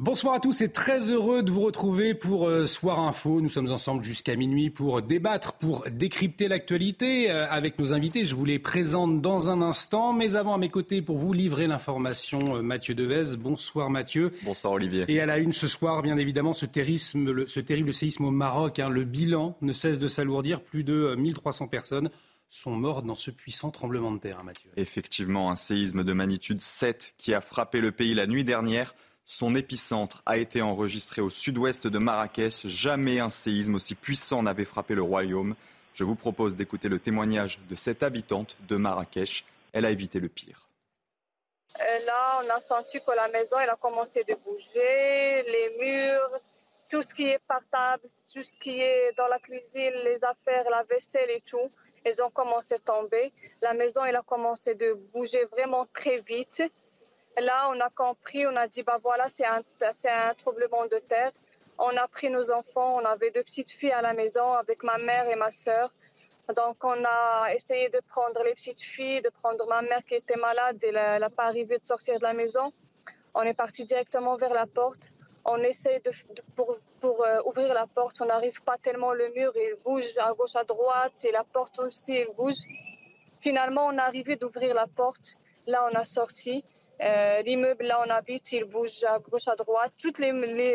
Bonsoir à tous et très heureux de vous retrouver pour euh, Soir Info. Nous sommes ensemble jusqu'à minuit pour débattre, pour décrypter l'actualité euh, avec nos invités. Je vous les présente dans un instant, mais avant à mes côtés pour vous livrer l'information, euh, Mathieu Devez. Bonsoir Mathieu. Bonsoir Olivier. Et à la une ce soir, bien évidemment, ce, ce terrible séisme au Maroc. Hein, le bilan ne cesse de s'alourdir. Plus de 1300 personnes sont mortes dans ce puissant tremblement de terre, hein, Mathieu. Effectivement, un séisme de magnitude 7 qui a frappé le pays la nuit dernière. Son épicentre a été enregistré au sud-ouest de Marrakech. Jamais un séisme aussi puissant n'avait frappé le royaume. Je vous propose d'écouter le témoignage de cette habitante de Marrakech. Elle a évité le pire. Et là, on a senti que la maison elle a commencé de bouger, les murs, tout ce qui est portable, tout ce qui est dans la cuisine, les affaires, la vaisselle et tout, elles ont commencé à tomber. La maison elle a commencé de bouger vraiment très vite. Là, on a compris, on a dit, bah voilà, c'est un, un troublement de terre. On a pris nos enfants, on avait deux petites filles à la maison avec ma mère et ma sœur. Donc, on a essayé de prendre les petites filles, de prendre ma mère qui était malade et elle n'a pas arrivé de sortir de la maison. On est parti directement vers la porte. On essaie de, pour, pour euh, ouvrir la porte, on n'arrive pas tellement le mur, il bouge à gauche, à droite et la porte aussi, elle bouge. Finalement, on est arrivé d'ouvrir la porte. Là, on a sorti. Euh, l'immeuble là on habite, il bouge à gauche, à droite. Tous les,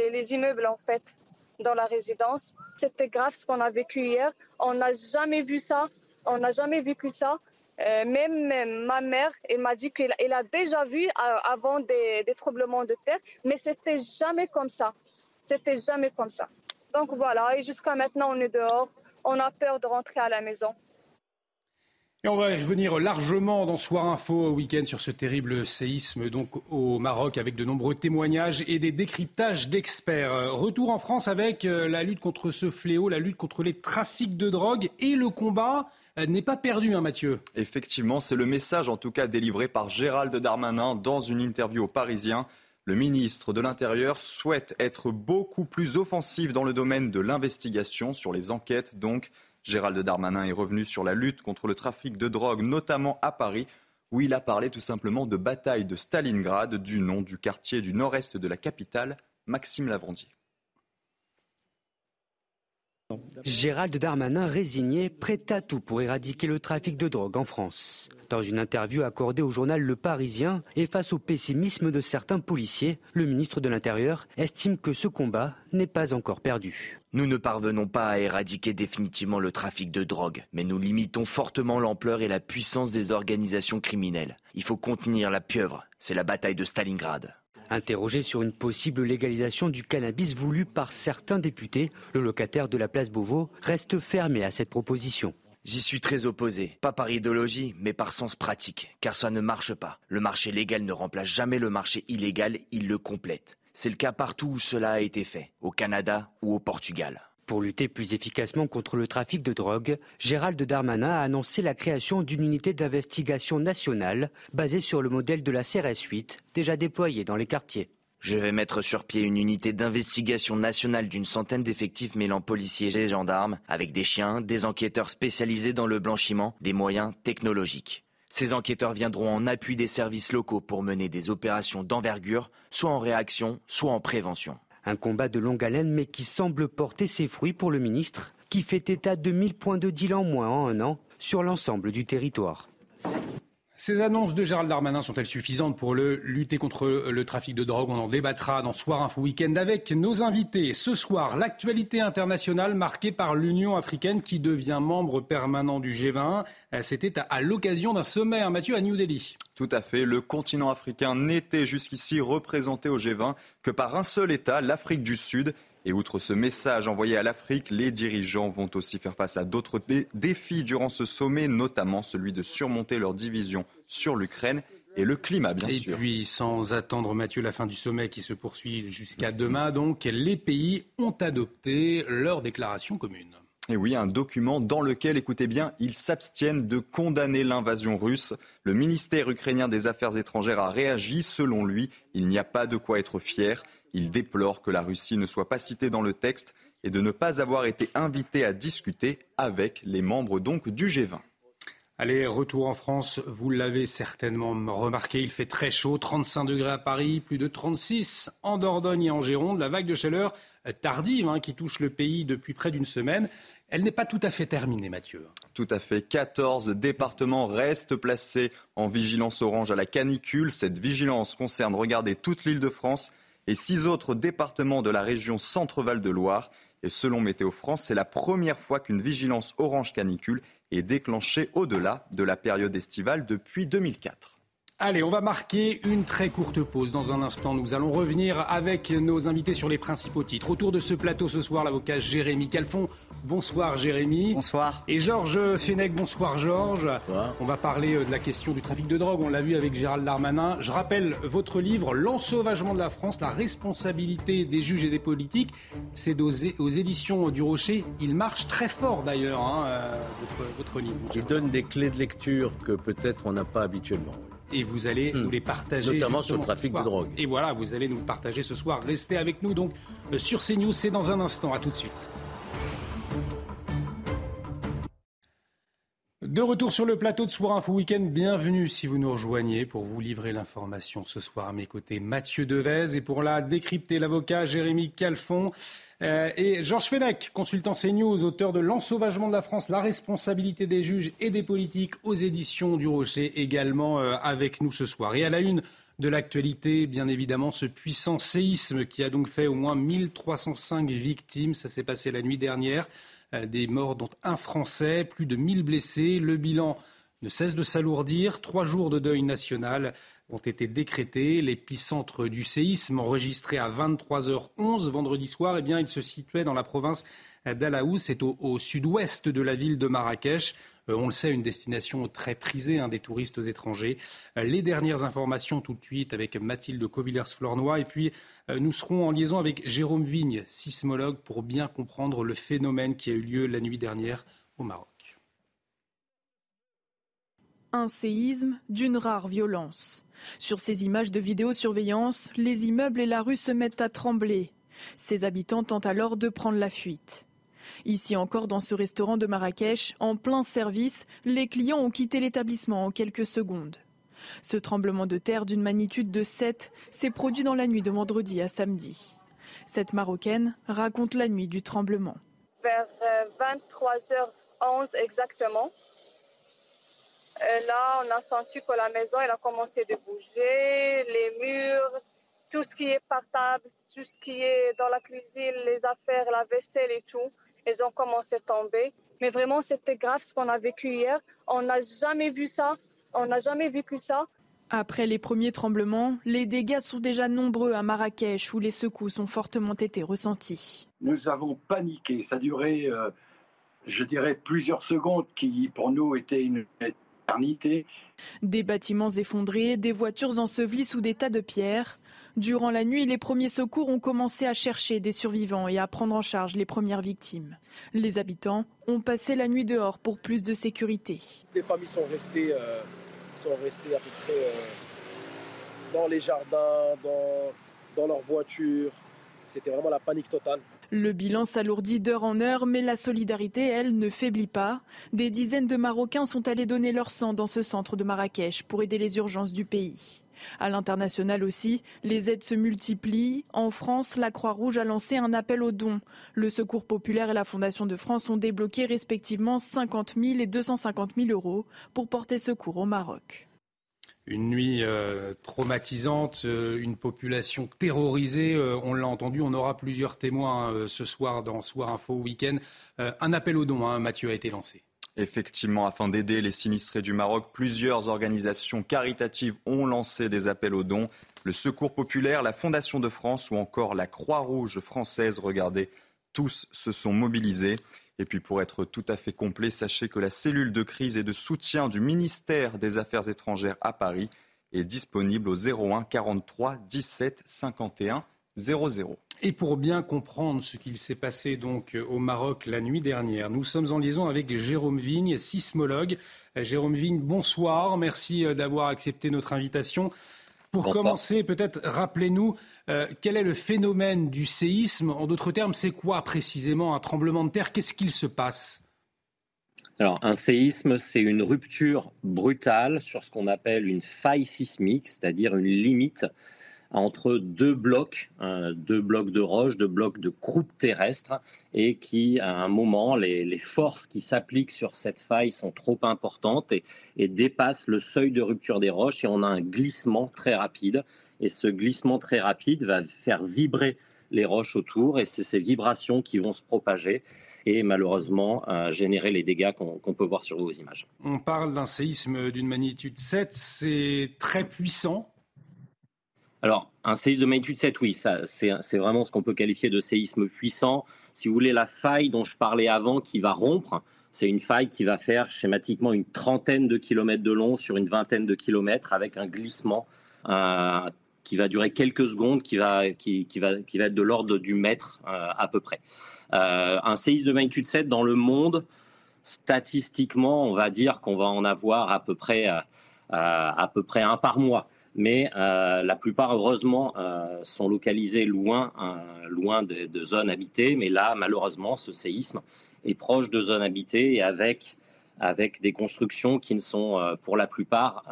les, immeubles en fait dans la résidence. C'était grave ce qu'on a vécu hier. On n'a jamais vu ça. On n'a jamais vécu ça. Euh, même, ma mère, elle m'a dit qu'elle a déjà vu euh, avant des, des, troublements de terre, mais c'était jamais comme ça. C'était jamais comme ça. Donc voilà, et jusqu'à maintenant, on est dehors. On a peur de rentrer à la maison. Et on va y revenir largement dans Soir Info week-end sur ce terrible séisme donc au Maroc avec de nombreux témoignages et des décryptages d'experts. Retour en France avec euh, la lutte contre ce fléau, la lutte contre les trafics de drogue et le combat euh, n'est pas perdu, hein, Mathieu. Effectivement, c'est le message en tout cas délivré par Gérald Darmanin dans une interview aux Parisiens. Le ministre de l'Intérieur souhaite être beaucoup plus offensif dans le domaine de l'investigation sur les enquêtes, donc Gérald Darmanin est revenu sur la lutte contre le trafic de drogue, notamment à Paris, où il a parlé tout simplement de bataille de Stalingrad, du nom du quartier du nord-est de la capitale, Maxime Lavandier. Gérald Darmanin résigné, prêt à tout pour éradiquer le trafic de drogue en France. Dans une interview accordée au journal Le Parisien et face au pessimisme de certains policiers, le ministre de l'Intérieur estime que ce combat n'est pas encore perdu. Nous ne parvenons pas à éradiquer définitivement le trafic de drogue, mais nous limitons fortement l'ampleur et la puissance des organisations criminelles. Il faut contenir la pieuvre, c'est la bataille de Stalingrad. Interrogé sur une possible légalisation du cannabis voulu par certains députés, le locataire de la place Beauvau reste fermé à cette proposition. J'y suis très opposé, pas par idéologie, mais par sens pratique, car ça ne marche pas. Le marché légal ne remplace jamais le marché illégal, il le complète. C'est le cas partout où cela a été fait, au Canada ou au Portugal. Pour lutter plus efficacement contre le trafic de drogue, Gérald Darmanin a annoncé la création d'une unité d'investigation nationale basée sur le modèle de la CRS 8 déjà déployée dans les quartiers. Je vais mettre sur pied une unité d'investigation nationale d'une centaine d'effectifs mêlant policiers et gendarmes, avec des chiens, des enquêteurs spécialisés dans le blanchiment, des moyens technologiques. Ces enquêteurs viendront en appui des services locaux pour mener des opérations d'envergure, soit en réaction, soit en prévention. Un combat de longue haleine mais qui semble porter ses fruits pour le ministre, qui fait état de 1000 points de deal en moins en un an sur l'ensemble du territoire. Ces annonces de Gérald Darmanin sont-elles suffisantes pour lutter contre le trafic de drogue? On en débattra dans Soir Info Week-end avec nos invités. Ce soir, l'actualité internationale marquée par l'Union africaine qui devient membre permanent du G20. Euh, c'était à, l'occasion d'un sommet, Mathieu, à New Delhi. Tout à fait. Le continent africain n'était jusqu'ici représenté au G20 que par un seul État, l'Afrique du Sud. Et outre ce message envoyé à l'Afrique, les dirigeants vont aussi faire face à d'autres défis durant ce sommet, notamment celui de surmonter leur division sur l'Ukraine et le climat, bien sûr. Et puis, sans attendre, Mathieu, la fin du sommet qui se poursuit jusqu'à demain, donc, les pays ont adopté leur déclaration commune. Et oui, un document dans lequel, écoutez bien, ils s'abstiennent de condamner l'invasion russe. Le ministère ukrainien des Affaires étrangères a réagi. Selon lui, il n'y a pas de quoi être fier. Il déplore que la Russie ne soit pas citée dans le texte et de ne pas avoir été invité à discuter avec les membres donc du G20. Allez, retour en France, vous l'avez certainement remarqué, il fait très chaud, 35 degrés à Paris, plus de 36 en Dordogne et en Gironde. La vague de chaleur tardive hein, qui touche le pays depuis près d'une semaine, elle n'est pas tout à fait terminée, Mathieu. Tout à fait. 14 départements restent placés en vigilance orange à la canicule. Cette vigilance concerne, regardez, toute l'île de France et six autres départements de la région Centre-Val de Loire. Et selon Météo France, c'est la première fois qu'une vigilance orange canicule est déclenchée au-delà de la période estivale depuis 2004. Allez, on va marquer une très courte pause. Dans un instant, nous allons revenir avec nos invités sur les principaux titres. Autour de ce plateau ce soir, l'avocat Jérémy Calfon. Bonsoir Jérémy. Bonsoir. Et Georges Fenech. Bonsoir Georges. On va parler euh, de la question du trafic de drogue. On l'a vu avec Gérald Darmanin. Je rappelle votre livre L'ensauvagement de la France, la responsabilité des juges et des politiques. C'est aux, éditions du Rocher. Il marche très fort d'ailleurs, hein, euh, votre, livre. Il donne des clés de lecture que peut-être on n'a pas habituellement et vous allez hmm. nous les partager. Notamment sur le trafic de drogue. Et voilà, vous allez nous le partager ce soir. Restez avec nous donc euh, sur CNews, c'est dans un instant. À tout de suite. De retour sur le plateau de Soir Info Week-end, bienvenue si vous nous rejoignez pour vous livrer l'information ce soir à mes côtés Mathieu Devez et pour la décrypter l'avocat Jérémy Calfon. Euh, et Georges Fenech, consultant CNews, auteur de L'ensauvagement de la France, la responsabilité des juges et des politiques aux éditions du Rocher, également euh, avec nous ce soir. Et à la une de l'actualité, bien évidemment, ce puissant séisme qui a donc fait au moins 1305 victimes. Ça s'est passé la nuit dernière. Euh, des morts, dont un Français, plus de 1000 blessés. Le bilan ne cesse de s'alourdir. Trois jours de deuil national ont été décrétés. L'épicentre du séisme enregistré à 23h11 vendredi soir, eh bien, il se situait dans la province d'Alaous, c'est au, sud-ouest de la ville de Marrakech. Euh, on le sait, une destination très prisée hein, des touristes étrangers. Euh, les dernières informations tout de suite avec Mathilde Covillers-Flornois. Et puis, euh, nous serons en liaison avec Jérôme Vigne, sismologue, pour bien comprendre le phénomène qui a eu lieu la nuit dernière au Maroc. Un séisme d'une rare violence. Sur ces images de vidéosurveillance, les immeubles et la rue se mettent à trembler. Ses habitants tentent alors de prendre la fuite. Ici encore, dans ce restaurant de Marrakech, en plein service, les clients ont quitté l'établissement en quelques secondes. Ce tremblement de terre d'une magnitude de 7 s'est produit dans la nuit de vendredi à samedi. Cette Marocaine raconte la nuit du tremblement. Vers 23h11 euh, exactement, là, on a senti que la maison elle a commencé de bouger, les murs, tout ce qui est portable, tout ce qui est dans la cuisine, les affaires, la vaisselle et tout, ils ont commencé à tomber. Mais vraiment, c'était grave ce qu'on a vécu hier. On n'a jamais vu ça. On n'a jamais vécu ça. Après les premiers tremblements, les dégâts sont déjà nombreux à Marrakech où les secousses ont fortement été ressentis. Nous avons paniqué. Ça a duré, euh, je dirais, plusieurs secondes qui pour nous étaient une des bâtiments effondrés, des voitures ensevelies sous des tas de pierres. Durant la nuit, les premiers secours ont commencé à chercher des survivants et à prendre en charge les premières victimes. Les habitants ont passé la nuit dehors pour plus de sécurité. Les familles sont restées, euh, sont restées à peu près euh, dans les jardins, dans, dans leurs voitures. C'était vraiment la panique totale. Le bilan s'alourdit d'heure en heure, mais la solidarité, elle, ne faiblit pas. Des dizaines de Marocains sont allés donner leur sang dans ce centre de Marrakech pour aider les urgences du pays. À l'international aussi, les aides se multiplient. En France, la Croix-Rouge a lancé un appel aux dons. Le Secours populaire et la Fondation de France ont débloqué respectivement 50 000 et 250 000 euros pour porter secours au Maroc une nuit euh, traumatisante, euh, une population terrorisée. Euh, on l'a entendu, on aura plusieurs témoins ce soir dans Soir Info Week-end. un appel aux dons, hein, Mathieu, a été lancé. Effectivement, afin d'aider les sinistrés du Maroc, plusieurs organisations caritatives ont lancé des appels aux dons. Le Secours populaire, la Fondation de France ou encore la Croix-Rouge française, regardez, tous se sont mobilisés. Et puis pour être tout à fait complet, sachez que la cellule de crise et de soutien du ministère des Affaires étrangères à Paris est disponible au 01 43 17 51 00. Et pour bien comprendre ce qu'il s'est passé donc au Maroc la nuit dernière, nous sommes en liaison avec Jérôme Vigne, sismologue. Jérôme Vigne, bonsoir. Merci euh, d'avoir accepté notre invitation. Pour commencer, peut-être rappelez-nous euh, quel est le phénomène du séisme. En d'autres termes, c'est quoi précisément un tremblement de terre Qu'est-ce qu'il se passe alors, un séisme, c'est une rupture brutale sur ce qu'on appelle une faille sismique, c'est-à-dire une limite entre deux blocs, deux blocs de roches, deux blocs de croûte terrestre, et qui, à un moment, les, forces qui s'appliquent sur cette faille sont trop importantes et, dépassent le seuil de rupture des roches, et on a un glissement très rapide. Et ce glissement très rapide va faire vibrer les roches autour, et c'est ces vibrations qui vont se propager et malheureusement générer les dégâts qu'on peut voir sur vos images. On parle d'un séisme d'une magnitude 7, c'est très puissant alors, un séisme de magnitude 7, oui, c'est vraiment ce qu'on peut qualifier de séisme puissant. Si vous voulez, la faille dont je parlais avant qui va rompre, c'est une faille qui va faire schématiquement une trentaine de kilomètres de long sur une vingtaine de kilomètres avec un glissement euh, qui va durer quelques secondes, qui va, qui, va, qui va être de l'ordre du mètre euh, à peu près. Euh, un séisme de magnitude 7 dans le monde, statistiquement, on va dire qu'on va en avoir à peu près, à peu près un par mois mais euh, la plupart, heureusement, euh, sont localisés loin, euh, loin de, zones habitées. Mais là, malheureusement, ce séisme est proche de zones habitées et avec, avec des constructions qui ne sont, pour la plupart,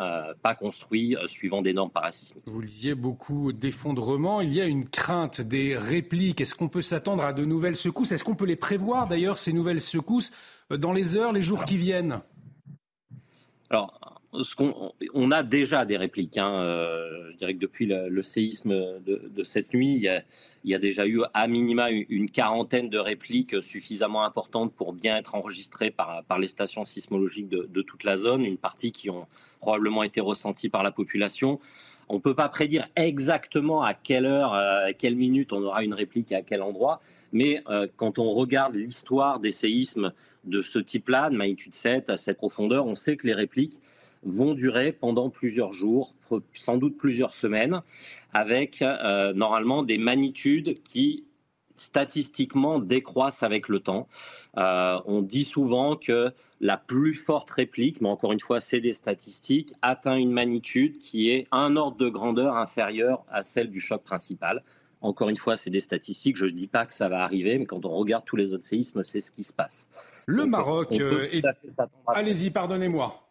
pas construites suivant des normes parasismiques. Vous disiez beaucoup d'effondrements. Il y a une crainte des répliques. Est-ce qu'on peut s'attendre à de nouvelles secousses? Est-ce qu'on peut les prévoir, d'ailleurs, ces nouvelles secousses, dans les heures, les jours qui viennent? Alors, on, a déjà des répliques. Hein, euh, je dirais que depuis le, séisme de, cette nuit, il y, a, déjà eu à minima une, quarantaine de répliques suffisamment importantes pour bien être enregistrées par, les stations sismologiques de, toute la zone, une partie qui ont probablement été ressenties par la population. On ne peut pas prédire exactement à quelle heure, à quelle minute on aura une réplique et à quel endroit, mais euh, quand on regarde l'histoire des séismes de ce type-là, de magnitude 7 à cette profondeur, on sait que les répliques vont durer pendant plusieurs jours, sans doute plusieurs semaines, avec euh, normalement des magnitudes qui statistiquement décroissent avec le temps. Euh, on dit souvent que la plus forte réplique, mais encore une fois c'est des statistiques, atteint une magnitude qui est un ordre de grandeur inférieur à celle du choc principal. Encore une fois, c'est des statistiques. Je ne dis pas que ça va arriver, mais quand on regarde tous les autres séismes, c'est ce qui se passe. Le Maroc euh, est... Allez-y, pardonnez-moi.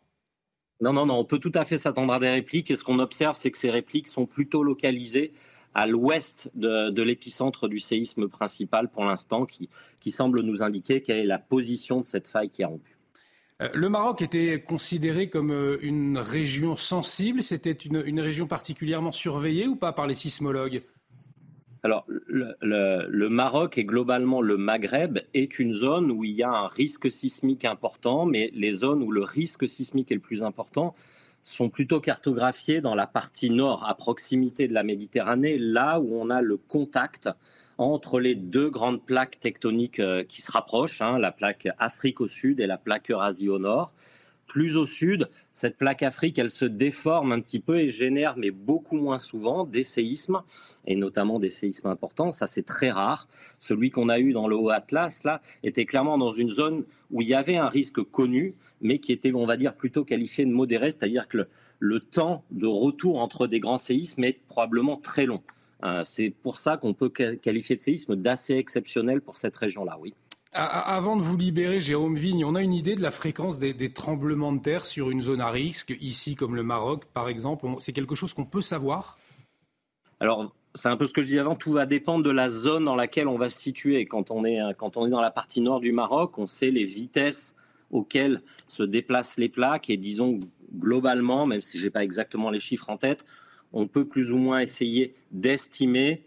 Non, non, non, on peut tout à fait s'attendre à des répliques. Et ce qu'on observe, c'est que ces répliques sont plutôt localisées à l'ouest de, l'épicentre du séisme principal pour l'instant, qui, semble nous indiquer quelle est la position de cette faille qui a rompu. Euh, le Maroc était considéré comme euh, une région sensible. C'était une région particulièrement surveillée ou pas par les sismologues? Alors, le, Maroc et globalement le Maghreb est une zone où il y a un risque sismique important, mais les zones où le risque sismique est le plus important sont plutôt cartographiées dans la partie nord, à proximité de la Méditerranée, là où on a le contact entre les deux grandes plaques tectoniques euh, qui se rapprochent, hein, la plaque Afrique au sud et la plaque Eurasie au nord. Plus au sud, cette plaque Afrique, elle se déforme un petit peu et génère, mais beaucoup moins souvent, des séismes, et notamment des séismes importants. Ça, c'est très rare. Celui qu'on a eu dans le Haut Atlas, là, était clairement dans une zone où il y avait un risque connu, mais qui était, on va dire, plutôt qualifié de modéré, c'est-à-dire que le, temps de retour entre des grands séismes est probablement très long. Euh, c'est pour ça qu'on peut qualifier de séisme d'assez exceptionnel pour cette région-là, oui. Avant de vous libérer, Jérôme Vigne, on a une idée de la fréquence des, tremblements de terre sur une zone à risque, ici comme le Maroc par exemple. C'est quelque chose qu'on peut savoir? Alors, c'est un peu ce que je disais avant, tout va dépendre de la zone dans laquelle on va se situer. Quand on est, quand on est dans la partie nord du Maroc, on sait les vitesses auxquelles se déplacent les plaques et disons globalement, même si je n'ai pas exactement les chiffres en tête, on peut plus ou moins essayer d'estimer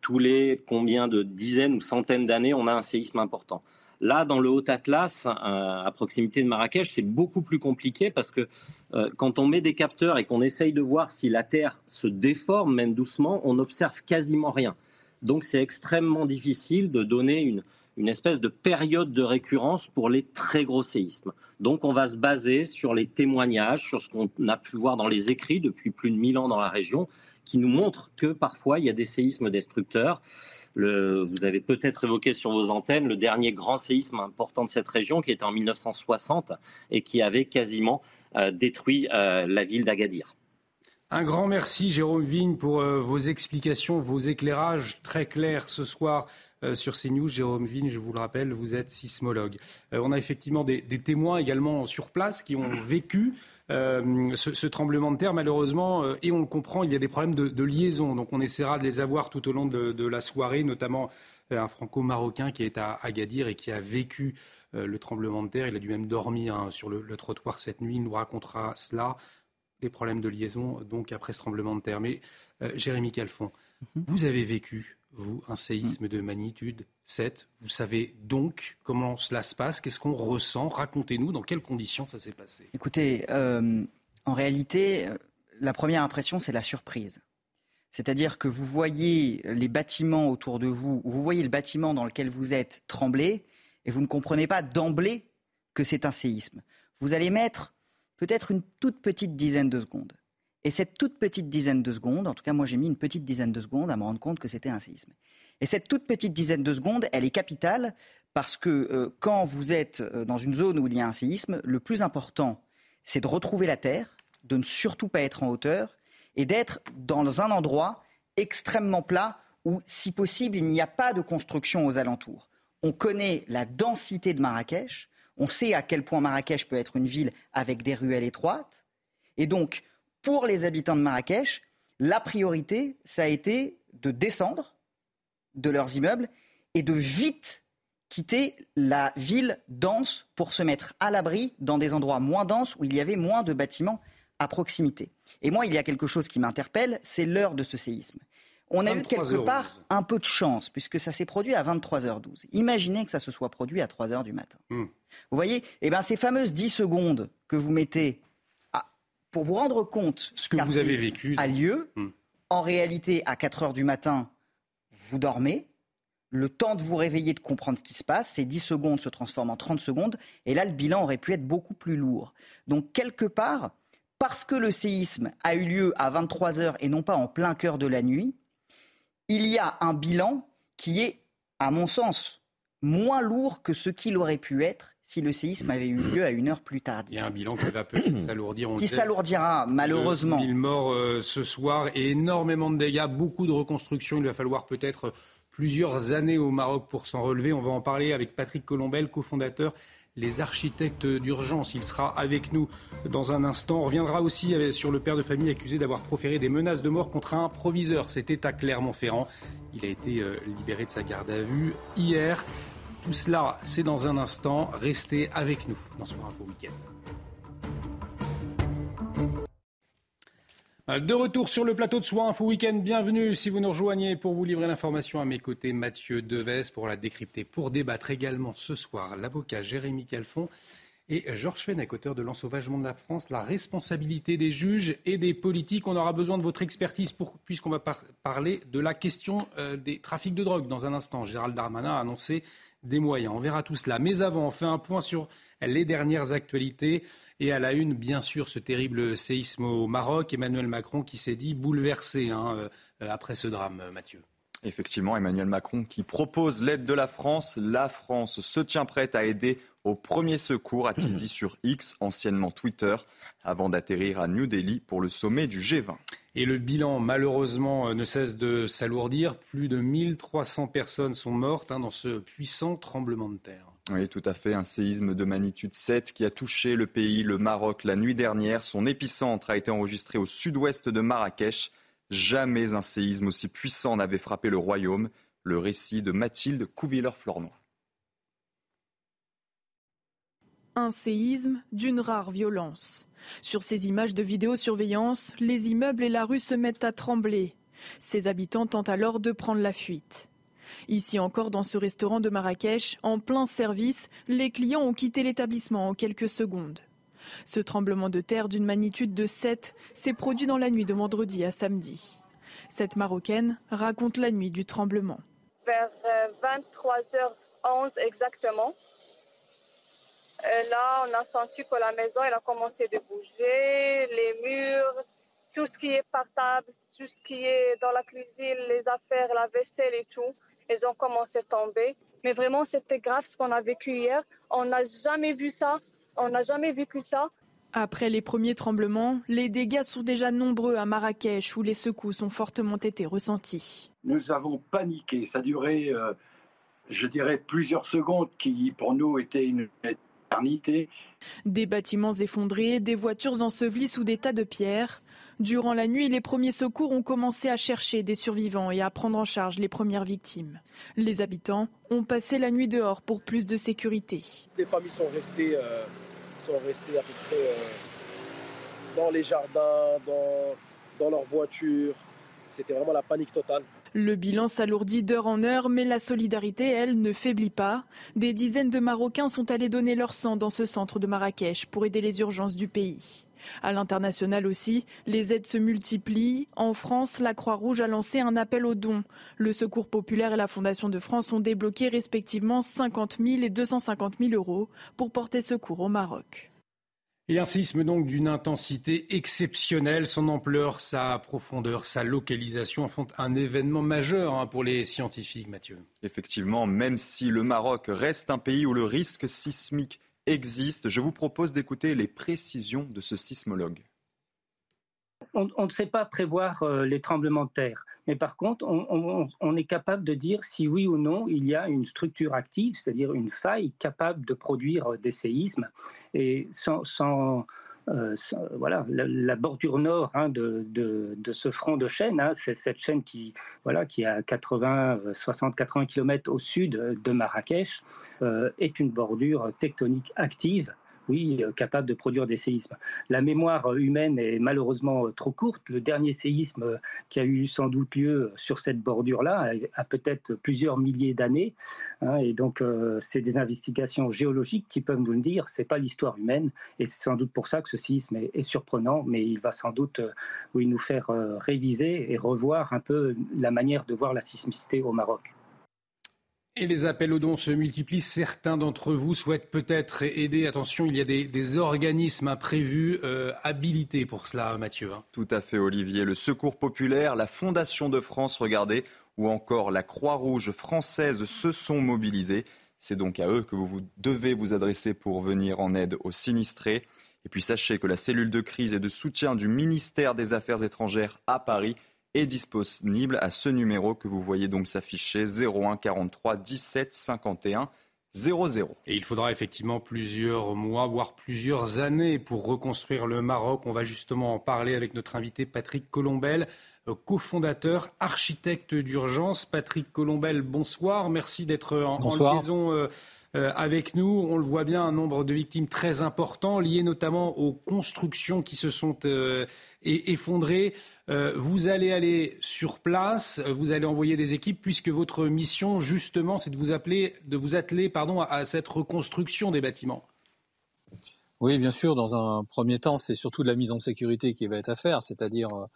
tous les combien de dizaines ou centaines d'années on a un séisme important. Là, dans le Haut Atlas, euh, à proximité de Marrakech, c'est beaucoup plus compliqué parce que euh, quand on met des capteurs et qu'on essaye de voir si la Terre se déforme, même doucement, on n'observe quasiment rien. Donc c'est extrêmement difficile de donner une, une espèce de période de récurrence pour les très gros séismes. Donc on va se baser sur les témoignages, sur ce qu'on a pu voir dans les écrits depuis plus de 1000 ans dans la région, qui nous montrent que parfois il y a des séismes destructeurs. Vous avez peut-être évoqué sur vos antennes le dernier grand séisme important de cette région qui était en 1960 et qui avait quasiment euh, détruit euh, la ville d'Agadir. Un grand merci, Jérôme Vigne, pour euh, vos explications, vos éclairages très clairs ce soir sur CNews. Jérôme Vigne, je vous le rappelle, vous êtes sismologue. On a effectivement des, témoins également sur place qui ont vécu ce, tremblement de terre, malheureusement, et on le comprend, il y a des problèmes de, liaison. Donc on essaiera de les avoir tout au long de, la soirée, notamment un franco-marocain qui est à Agadir et qui a vécu le tremblement de terre. Il a dû même dormir hein, sur le, le, trottoir cette nuit. Il nous racontera cela des problèmes de liaison donc après ce tremblement de terre. Mais euh, Jérémy Calfon, mhm. vous avez vécu, vous, un séisme de magnitude 7. Vous savez donc comment cela se passe, qu'est-ce qu'on ressent. Racontez-nous dans quelles conditions ça s'est passé. Écoutez, euh, en réalité, euh, la première impression, c'est la surprise. C'est-à-dire que vous voyez les bâtiments autour de vous, ou vous voyez le bâtiment dans lequel vous êtes trembler, et vous ne comprenez pas d'emblée que c'est un séisme. Vous allez mettre peut-être une toute petite dizaine de secondes. Et cette toute petite dizaine de secondes, en tout cas moi j'ai mis une petite dizaine de secondes à me rendre compte que c'était un séisme. Et cette toute petite dizaine de secondes, elle est capitale parce que euh, quand vous êtes euh, dans une zone où il y a un séisme, le plus important, c'est de retrouver la terre, de ne surtout pas être en hauteur et d'être dans un endroit extrêmement plat où, si possible, il n'y a pas de construction aux alentours. On connaît la densité de Marrakech, on sait à quel point Marrakech peut être une ville avec des ruelles étroites. Et donc, pour les habitants de Marrakech, la priorité, ça a été de descendre de leurs immeubles et de vite quitter la ville dense pour se mettre à l'abri dans des endroits moins denses où il y avait moins de bâtiments à proximité. Et moi, il y a quelque chose qui m'interpelle, c'est l'heure de ce séisme. On a eu quelque part un peu de chance, puisque ça s'est produit à 23h12. Imaginez que ça se soit produit à 3h du matin. Hmm. Vous voyez? Eh ben, Ces fameuses 10 secondes que vous mettez pour vous rendre compte ce que vous avez vécu a lieu, hmm. en réalité, à 4h du matin, vous dormez. Le temps de vous réveiller, de comprendre ce qui se passe, ces 10 secondes se transforment en 30 secondes. Et là, le bilan aurait pu être beaucoup plus lourd. Donc, quelque part, parce que le séisme a eu lieu à 23 h et non pas en plein cœur de la nuit, il y a un bilan qui est, à mon sens, moins lourd que ce qu'il aurait pu être si le séisme avait eu lieu à une heure plus tard. Il y a un bilan qui va peut-être s'alourdir. Qui s'alourdira, malheureusement. 1000 morts euh, ce soir et énormément de dégâts, beaucoup de reconstruction. Il va falloir peut-être plusieurs années au Maroc pour s'en relever. On va en parler avec Patrick Colombel, cofondateur les architectes d'urgence. Il sera avec nous dans un instant. On reviendra aussi sur le père de famille accusé d'avoir proféré des menaces de mort contre un proviseur. C'était à Clermont-Ferrand. Il a été euh, libéré de sa garde à vue hier. Tout cela, c'est dans un instant. Restez avec nous dans ce Info Week-end. De retour sur le plateau de Soins Info Week-end, bienvenue si vous nous rejoignez pour vous livrer l'information à mes côtés, Mathieu Deves pour la décrypter, pour débattre également ce soir, l'avocat Jérémy Calfon et Georges Fenech, auteur de L'ensauvagement de la France, la responsabilité des juges et des politiques. On aura besoin de votre expertise puisqu'on va parler de la question euh, des trafics de drogue dans un instant. Gérald Darmanin a annoncé des moyens. On verra tout cela. Mais avant, on fait un point sur les dernières actualités. Et à la une, bien sûr, ce terrible séisme au Maroc. Emmanuel Macron qui s'est dit bouleversé hein, euh, après ce drame, Mathieu. Effectivement, Emmanuel Macron qui propose l'aide de la France. La France se tient prête à aider au premier secours, a-t-il dit sur X, anciennement Twitter, avant d'atterrir à New Delhi pour le sommet du G20. Et le bilan, malheureusement, euh, ne cesse de s'alourdir. Plus de 1300 personnes sont mortes hein, dans ce puissant tremblement de terre. Oui, tout à fait. Un séisme de magnitude 7 qui a touché le pays, le Maroc, la nuit dernière. Son épicentre a été enregistré au sud-ouest de Marrakech. Jamais un séisme aussi puissant n'avait frappé le royaume. Le récit de Mathilde Couvilleur-Flornoy. Un séisme d'une rare violence. Sur ces images de vidéosurveillance, les immeubles et la rue se mettent à trembler. Ses habitants tentent alors de prendre la fuite. Ici encore, dans ce restaurant de Marrakech, en plein service, les clients ont quitté l'établissement en quelques secondes. Ce tremblement de terre d'une magnitude de 7 s'est produit dans la nuit de vendredi à samedi. Cette Marocaine raconte la nuit du tremblement. Vers 23h 11 exactement. Et là, on a senti que la maison elle a commencé de bouger, les murs, tout ce qui est portable, tout ce qui est dans la cuisine, les affaires, la vaisselle et tout, ils ont commencé à tomber. Mais vraiment, c'était grave ce qu'on a vécu hier. On n'a jamais vu ça. On n'a jamais vécu ça. Après les premiers tremblements, les dégâts sont déjà nombreux à Marrakech où les secousses ont fortement été ressentis. Nous avons paniqué. Ça a duré, euh, je dirais, plusieurs secondes qui pour nous étaient une Des bâtiments effondrés, des voitures ensevelies sous des tas de pierres. Durant la nuit, les premiers secours ont commencé à chercher des survivants et à prendre en charge les premières victimes. Les habitants ont passé la nuit dehors pour plus de sécurité. Les familles sont restées euh, sont restés à peu près euh, dans les jardins, dans, dans leurs voitures. C'était vraiment la panique totale. Le bilan s'alourdit d'heure en heure, mais la solidarité, elle, ne faiblit pas. Des dizaines de Marocains sont allés donner leur sang dans ce centre de Marrakech pour aider les urgences du pays. À l'international aussi, les aides se multiplient. En France, la Croix-Rouge a lancé un appel aux dons. Le Secours populaire et la Fondation de France ont débloqué respectivement 50 000 et 250 000 euros pour porter secours au Maroc. Et un séisme donc d'une intensité exceptionnelle, son ampleur, sa profondeur, sa localisation font un événement majeur hein, pour les scientifiques, Mathieu. Effectivement, même si le Maroc reste un pays où le risque sismique existe. Je vous propose d'écouter les précisions de ce sismologue. On, ne sait pas prévoir euh, les tremblements de terre, mais par contre, on, est capable de dire si oui ou non il y a une structure active, c'est-à-dire une faille capable de produire des séismes. Et sans, euh, voilà, la, bordure nord hein, de, ce front de chaîne, hein, c'est cette chaîne qui, voilà, qui est à 80, 60, 80 km au sud de Marrakech, euh, est une bordure tectonique active oui, euh, capable de produire des séismes. La mémoire humaine est malheureusement euh, trop courte. Le dernier séisme euh, qui a eu sans doute lieu sur cette bordure-là a, peut-être plusieurs milliers d'années. Hein, et donc, c'est des investigations géologiques qui peuvent nous le dire. C'est pas l'histoire humaine. Et c'est sans doute pour ça que ce séisme est, surprenant, mais il va sans doute nous faire réviser et revoir un peu la manière de voir la sismicité au Maroc. Et les appels aux dons se multiplient. Certains d'entre vous souhaitent peut-être aider. Attention, il y a des, organismes imprévus euh, habilités pour cela, Mathieu. Hein. Tout à fait, Olivier. Le Secours populaire, la Fondation de France, regardez, ou encore la Croix-Rouge française se sont mobilisés. C'est donc à eux que vous devez vous adresser pour venir en aide aux sinistrés. Et puis sachez que la cellule de crise et de soutien du ministère des Affaires étrangères à Paris est disponible à ce numéro que vous voyez donc s'afficher 01 43 17 51 00. Et il faudra effectivement plusieurs mois, voire plusieurs années pour reconstruire le Maroc. On va justement en parler avec notre invité Patrick Colombel, euh, cofondateur, architecte d'urgence. Patrick Colombel, bonsoir. Merci d'être en, en, liaison euh, euh, avec nous. On le voit bien, un nombre de victimes très important, liées notamment aux constructions qui se sont euh, effondrées. Euh, vous allez aller sur place, vous allez envoyer des équipes, puisque votre mission, justement, c'est de vous, appeler, de vous atteler pardon, à cette reconstruction des bâtiments. Oui, bien sûr. Dans un premier temps, c'est surtout de la mise en sécurité qui va être à faire, c'est-à-dire euh,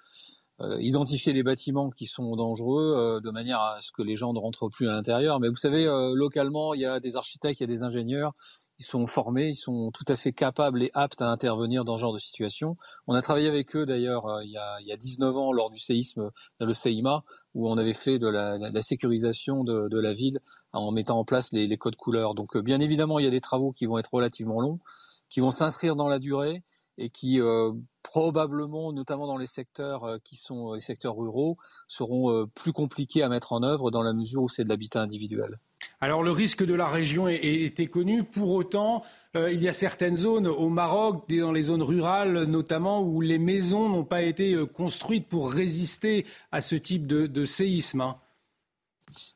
identifier les bâtiments qui sont dangereux euh, de manière à ce que les gens ne rentrent plus à l'intérieur. Mais vous savez, euh, localement, il y a des architectes, il y a des ingénieurs, ils sont formés, ils sont tout à fait capables et aptes à intervenir dans ce genre de situation. On a travaillé avec eux d'ailleurs il, y a, il y a 19 ans lors du séisme, le CEIMA, où on avait fait de la, la sécurisation de, de, la ville en mettant en place les, les codes couleurs. Donc bien évidemment, il y a des travaux qui vont être relativement longs, qui vont s'inscrire dans la durée et qui euh, probablement, notamment dans les secteurs euh, qui sont les secteurs ruraux, seront euh, plus compliqués à mettre en œuvre dans la mesure où c'est de l'habitat individuel. Alors le risque de la région était connu. Pour autant, il y a certaines zones au Maroc, dans les zones rurales notamment, où les maisons n'ont pas été construites pour résister à ce type de, séisme. Hein.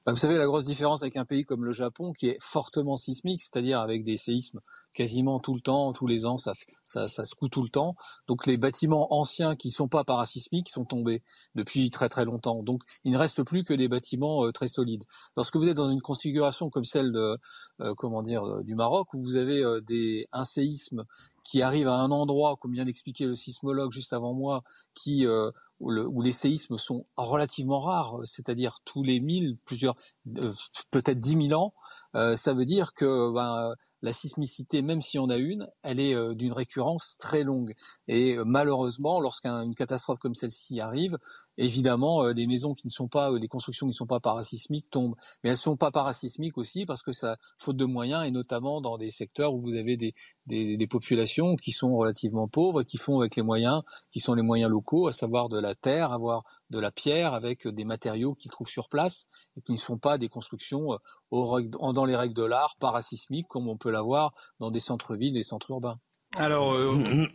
Bah, vous savez, la grosse différence avec un pays comme le Japon, qui est fortement sismique, c'est-à-dire avec des séismes quasiment tout le temps, tous les ans, ça, ça, ça secoue tout le temps. Donc les bâtiments anciens qui sont pas parasismiques sont tombés depuis très très longtemps. Donc il ne reste plus que des bâtiments euh, très solides. Lorsque vous êtes dans une configuration comme celle de, euh, comment dire, euh, du Maroc, où vous avez des, un séisme qui arrive à un endroit, comme vient d'expliquer le sismologue juste avant moi, qui où, les séismes sont relativement rares, c'est-à-dire tous les 1000, plusieurs, peut-être 10 000 ans, ça veut dire que ben, la sismicité, même si on a une, elle est euh, d'une récurrence très longue. Et euh, malheureusement, lorsqu'une catastrophe comme celle-ci arrive, évidemment, euh, des maisons qui ne sont pas, des constructions qui ne sont pas parasismiques tombent. Mais elles ne sont pas parasismiques aussi parce que ça, faute de moyens, et notamment dans des secteurs où vous avez des, des, populations qui sont relativement pauvres, qui font avec les moyens, qui sont les moyens locaux, à savoir de la terre, avoir de la pierre avec des matériaux qu'ils trouvent sur place et qui ne sont pas des constructions dans les règles de l'art parasismiques comme on peut l'avoir dans des centres-villes et centres urbains. Alors, euh,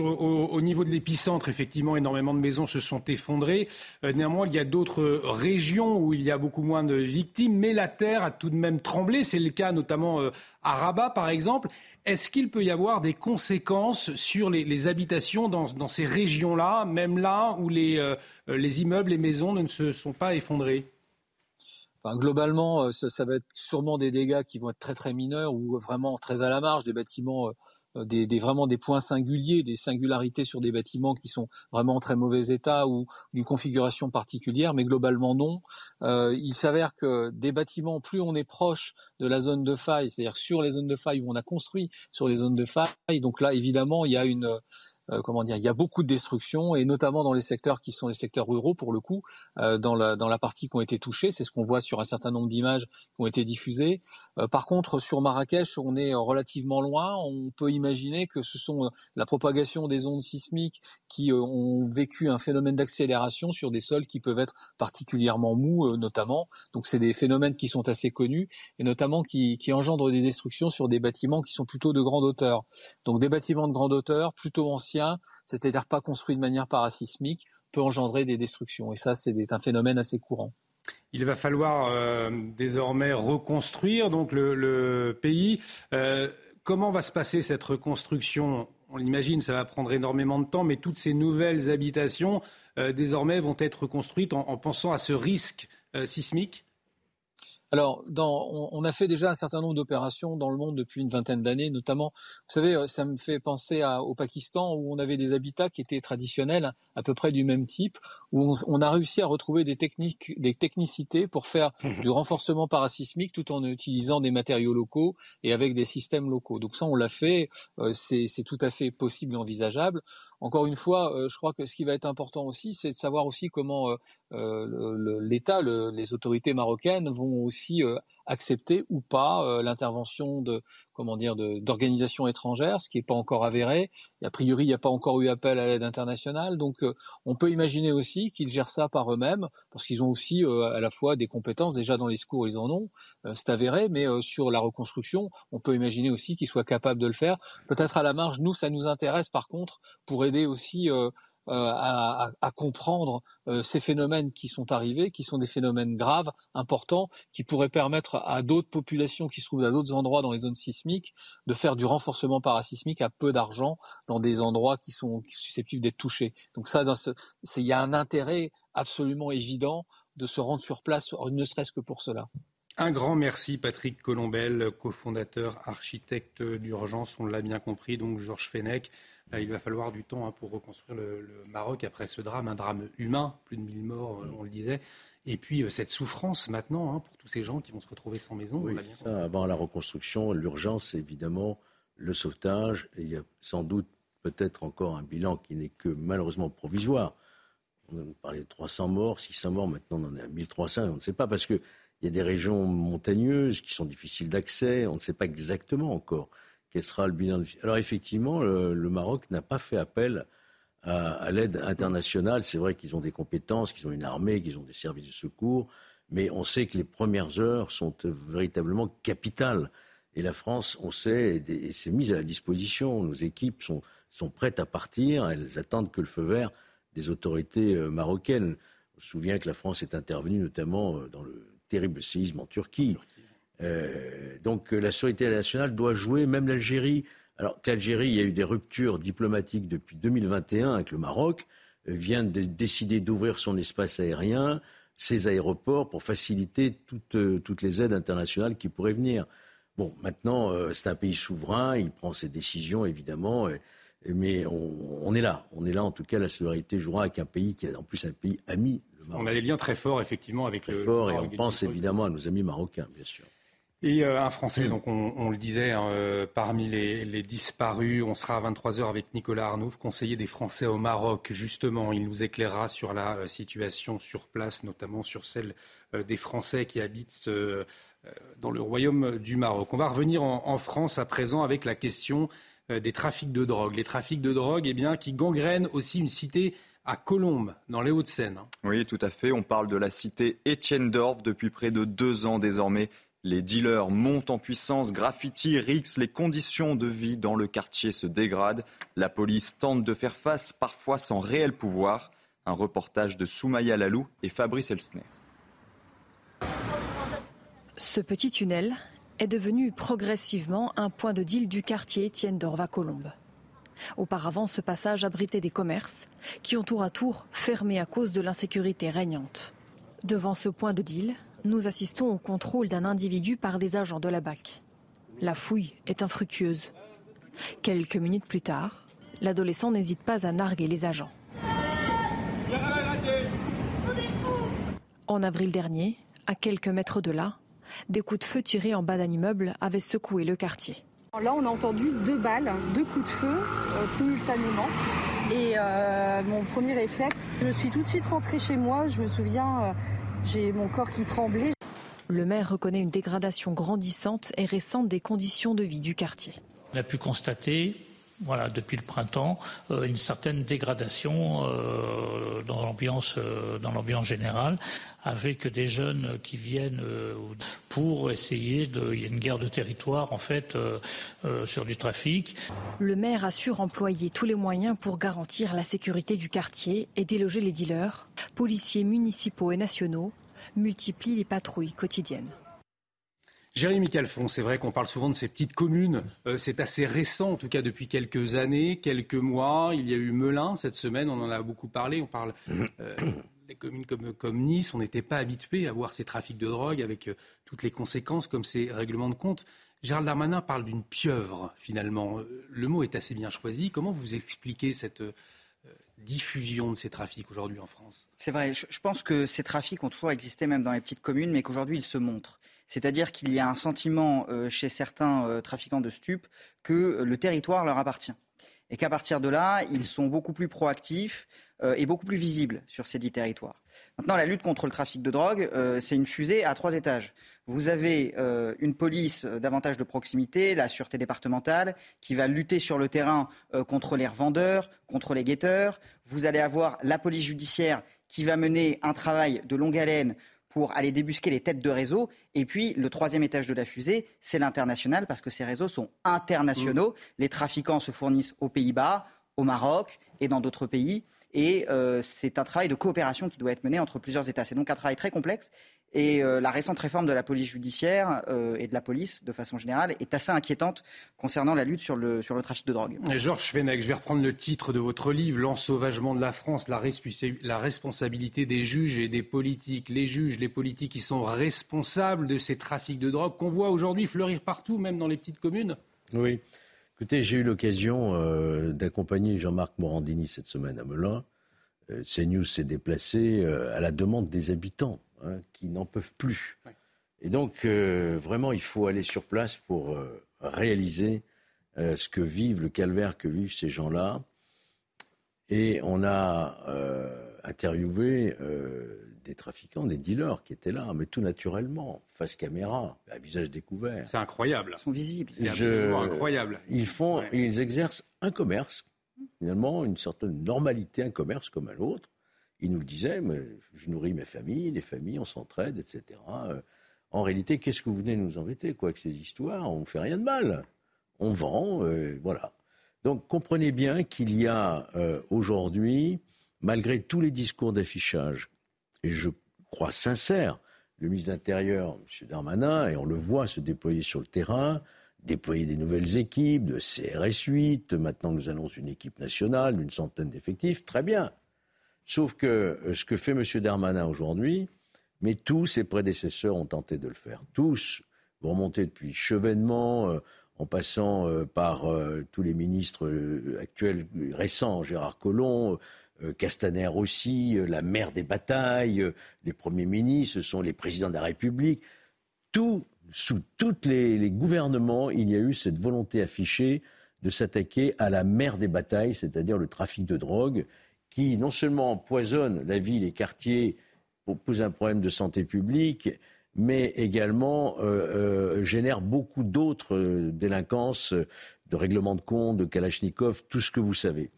au, niveau de l'épicentre, effectivement, énormément de maisons se sont effondrées. Euh, néanmoins, il y a d'autres régions où il y a beaucoup moins de victimes, mais la terre a tout de même tremblé. C'est le cas notamment euh, à Rabat, par exemple. Est-ce qu'il peut y avoir des conséquences sur les, habitations dans, ces régions-là, même là où les, les immeubles, les maisons ne se sont pas effondrés globalement, ça, ça, va être sûrement des dégâts qui vont être très très mineurs ou vraiment très à la marge des bâtiments des, des, vraiment des points singuliers, des singularités sur des bâtiments qui sont vraiment en très mauvais état ou d'une configuration particulière, mais globalement non. Euh, il s'avère que des bâtiments, plus on est proche de la zone de faille, c'est-à-dire sur les zones de faille où on a construit sur les zones de faille, donc là évidemment il y a une euh, comment dire, il y a beaucoup de destruction et notamment dans les secteurs qui sont les secteurs ruraux pour le coup, euh, dans la dans la partie qui ont été touchées, c'est ce qu'on voit sur un certain nombre d'images qui ont été diffusées. Euh, par contre, sur Marrakech, on est relativement loin. On peut imaginer que ce sont la propagation des ondes sismiques qui ont vécu un phénomène d'accélération sur des sols qui peuvent être particulièrement mous, notamment. Donc, c'est des phénomènes qui sont assez connus et notamment qui, qui engendrent des destructions sur des bâtiments qui sont plutôt de grande hauteur. Donc, des bâtiments de grande hauteur, plutôt anciens c'est-à-dire pas construit de manière parasismique, peut engendrer des destructions. Et ça, c'est un phénomène assez courant. Il va falloir euh, désormais reconstruire donc le, pays. Euh, comment va se passer cette reconstruction? On l'imagine, ça va prendre énormément de temps, mais toutes ces nouvelles habitations euh, désormais vont être reconstruites en pensant à ce risque sismique? Alors, on, a fait déjà un certain nombre d'opérations dans le monde depuis une vingtaine d'années, notamment, vous savez, euh, ça me fait penser au Pakistan où on avait des habitats qui étaient traditionnels, à peu près du même type, où on, a réussi à retrouver des techniques, des technicités pour faire du renforcement parasismique tout en utilisant des matériaux locaux et avec des systèmes locaux. Donc ça, on l'a fait, euh, c'est tout à fait possible et envisageable. Encore une fois, euh, je crois que ce qui va être important aussi, c'est de savoir aussi comment l'État, les autorités marocaines vont aussi euh, accepter ou pas euh, l'intervention de comment dire d'organisations étrangères, ce qui n'est pas encore avéré. a priori, il n'y a pas encore eu appel à l'aide internationale, donc euh, on peut imaginer aussi qu'ils gèrent ça par eux-mêmes, parce qu'ils ont aussi à la fois des compétences déjà dans les secours, ils en ont, c'est avéré, mais sur la reconstruction, on peut imaginer aussi qu'ils soient capables de le faire. Peut-être à la marge, nous, ça nous intéresse par contre pour aider aussi à, à, comprendre euh, ces phénomènes qui sont arrivés, qui sont des phénomènes graves, importants, qui pourraient permettre à d'autres populations qui se trouvent à d'autres endroits dans les zones sismiques de faire du renforcement parasismique à peu d'argent dans des endroits qui sont susceptibles d'être touchés. Donc ça, il y a un intérêt absolument évident de se rendre sur place, ne serait-ce que pour cela. Un grand merci Patrick Colombel, cofondateur, architecte d'urgence, on l'a bien compris, donc Georges Fenech. Euh, il va falloir du temps hein, pour reconstruire le, Maroc après ce drame, un drame humain, plus de 1000 morts, euh, on le disait. Et puis euh, cette souffrance maintenant hein, pour tous ces gens qui vont se retrouver sans maison. Oui, avant la reconstruction, l'urgence, c'est évidemment le sauvetage. Et il y a sans doute peut-être encore un bilan qui n'est que malheureusement provisoire. On parlait de 300 morts, 600 morts, maintenant on en est à 1300, on ne sait pas parce qu'il y a des régions montagneuses qui sont difficiles d'accès, on ne sait pas exactement encore quel sera le bilan Alors effectivement, le, Maroc n'a pas fait appel à, l'aide internationale. C'est vrai qu'ils ont des compétences, qu'ils ont une armée, qu'ils ont des services de secours, mais on sait que les premières heures sont véritablement capitales. Et la France, on sait, s'est mise à la disposition. Nos équipes sont, sont prêtes à partir. Elles attendent que le feu vert des autorités euh, marocaines. On se souvient que la France est intervenue notamment euh, dans le terrible séisme en Turquie. Euh, donc euh, la solidarité nationale doit jouer, même l'Algérie. Alors qu'Algérie, il y a eu des ruptures diplomatiques depuis 2021 avec le Maroc, euh, vient de décider d'ouvrir son espace aérien, ses aéroports, pour faciliter toutes, toutes les aides internationales qui pourraient venir. Bon, maintenant, c'est un pays souverain, il prend ses décisions, évidemment. Mais on, est là. On est là, en tout cas, la solidarité jouera avec un pays qui est en plus un pays ami. On a des liens très forts, effectivement, avec très le. Fort, et on pense évidemment à nos amis marocains, bien sûr. Et euh, un Français, donc on, le disait, hein, euh, parmi les, disparus, on sera à 23h avec Nicolas Arnouf, conseiller des Français au Maroc. Justement, il nous éclairera sur la euh, situation sur place, notamment sur celle des Français qui habitent dans le royaume du Maroc. On va revenir en, France à présent avec la question des trafics de drogue. Les trafics de drogue, eh bien, qui gangrènent aussi une cité à Colombes, dans les Hauts-de-Seine. Hein. Oui, tout à fait. On parle de la cité Étienne Dorf depuis près de deux ans désormais. Les dealers montent en puissance, graffiti, rix, les conditions de vie dans le quartier se dégradent. La police tente de faire face, parfois sans réel pouvoir. Un reportage de Soumaya Lalou et Fabrice Elsner. Ce petit tunnel est devenu progressivement un point de deal du quartier Étienne d'Orva Colombe. Auparavant, ce passage abritait des commerces qui ont tour à tour fermé à cause de l'insécurité régnante. Devant ce point de deal, nous assistons au contrôle d'un individu par des agents de la BAC. La fouille est infructueuse. Quelques minutes plus tard, l'adolescent n'hésite pas à narguer les agents. En avril dernier, à quelques mètres de là, des coups de feu tirés en bas d'un immeuble avaient secoué le quartier. Là, on a entendu deux balles, deux coups de feu euh, simultanément. Et euh, mon premier réflexe, je suis tout de suite rentrée chez moi. Je me souviens, euh, j'ai mon corps qui tremblait. Le maire reconnaît une dégradation grandissante et récente des conditions de vie du quartier. On a pu constater voilà, depuis le printemps, euh, une certaine dégradation euh, dans l'ambiance euh, dans l'ambiance générale, avec des jeunes qui viennent pour essayer de. Il y a une guerre de territoire en fait sur du trafic. Le maire assure employer tous les moyens pour garantir la sécurité du quartier et déloger les dealers. Policiers municipaux et nationaux multiplient les patrouilles quotidiennes. Jérémy Calfon, c'est vrai qu'on parle souvent de ces petites communes. Euh, c'est assez récent, en tout cas depuis quelques années, quelques mois. Il y a eu Melun cette semaine, on en a beaucoup parlé. On parle euh, des communes comme, Nice. On n'était pas habitué à voir ces trafics de drogue avec euh, toutes les conséquences comme ces règlements de compte. Gérald Darmanin parle d'une pieuvre, finalement. Le mot est assez bien choisi. Comment vous expliquez cette diffusion de ces trafics aujourd'hui en France? C'est vrai, je pense que ces trafics ont toujours existé même dans les petites communes, mais qu'aujourd'hui ils se montrent. C'est-à-dire qu'il y a un sentiment euh, chez certains euh, trafiquants de stupes que euh, le territoire leur appartient. Et qu'à partir de là, ils sont beaucoup plus proactifs et beaucoup plus visibles sur ces dix territoires. Maintenant, la lutte contre le trafic de drogue, c'est une fusée à trois étages. Vous avez une police davantage de proximité, la sûreté départementale, qui va lutter sur le terrain contre les revendeurs, contre les guetteurs. Vous allez avoir la police judiciaire qui va mener un travail de longue haleine pour aller débusquer les têtes de réseau. Et puis, le troisième étage de la fusée, c'est l'international, parce que ces réseaux sont internationaux. Mmh. Les trafiquants se fournissent aux Pays-Bas, au Maroc et dans d'autres pays. Et euh, c'est un travail de coopération qui doit être mené entre plusieurs États. C'est donc un travail très complexe. Et euh, la récente réforme de la police judiciaire euh, et de la police, de façon générale, est assez inquiétante concernant la lutte sur le, sur le trafic de drogue. Georges Fenech, je vais reprendre le titre de votre livre, L'ensauvagement de la France, la, la, responsabilité des juges et des politiques. Les juges, les politiques qui sont responsables de ces trafics de drogue qu'on voit aujourd'hui fleurir partout, même dans les petites communes Oui. Écoutez, j'ai eu l'occasion euh, d'accompagner Jean-Marc Morandini cette semaine à Melun. Euh, CNews s'est déplacé euh, à la demande des habitants hein, qui n'en peuvent plus. Et donc, vraiment, il faut aller sur place pour réaliser ce que vivent, le calvaire que vivent ces gens-là. Et on a interviewé des trafiquants, des dealers qui étaient là, mais tout naturellement, face caméra, à visage découvert. C'est incroyable. Ils sont visibles. C'est absolument incroyable. Ils font, ils exercent un commerce, finalement, une certaine normalité, un commerce comme un autre. Ils nous le disaient, mais je nourris mes familles, les familles, on s'entraide, etc. Euh, en réalité, qu'est-ce que vous venez nous embêter, quoi, avec ces histoires On ne fait rien de mal. On vend, euh, voilà. Donc comprenez bien qu'il y a euh, aujourd'hui, malgré tous les discours d'affichage et je crois sincère, le ministre de l'Intérieur, M. Darmanin, et on le voit se déployer sur le terrain, déployer des nouvelles équipes de CRS 8, maintenant nous annonce une équipe nationale d'une centaine d'effectifs, très bien. Sauf que euh, ce que fait M. Darmanin aujourd'hui, mais tous ses prédécesseurs ont tenté de le faire. Tous, vous remontez depuis Chevènement, euh, en passant par tous les ministres actuels récents, Gérard Collomb, Castaner aussi, la mère des batailles, les premiers ministres, ce sont les présidents de la République. Sous tous les, gouvernements, il y a eu cette volonté affichée de s'attaquer à la mère des batailles, c'est-à-dire le trafic de drogue, qui non seulement empoisonne la vie, les quartiers, pose un problème de santé publique, mais également euh, euh, génère beaucoup d'autres euh, délinquances, de règlements de compte, de Kalachnikov, tout ce que vous savez.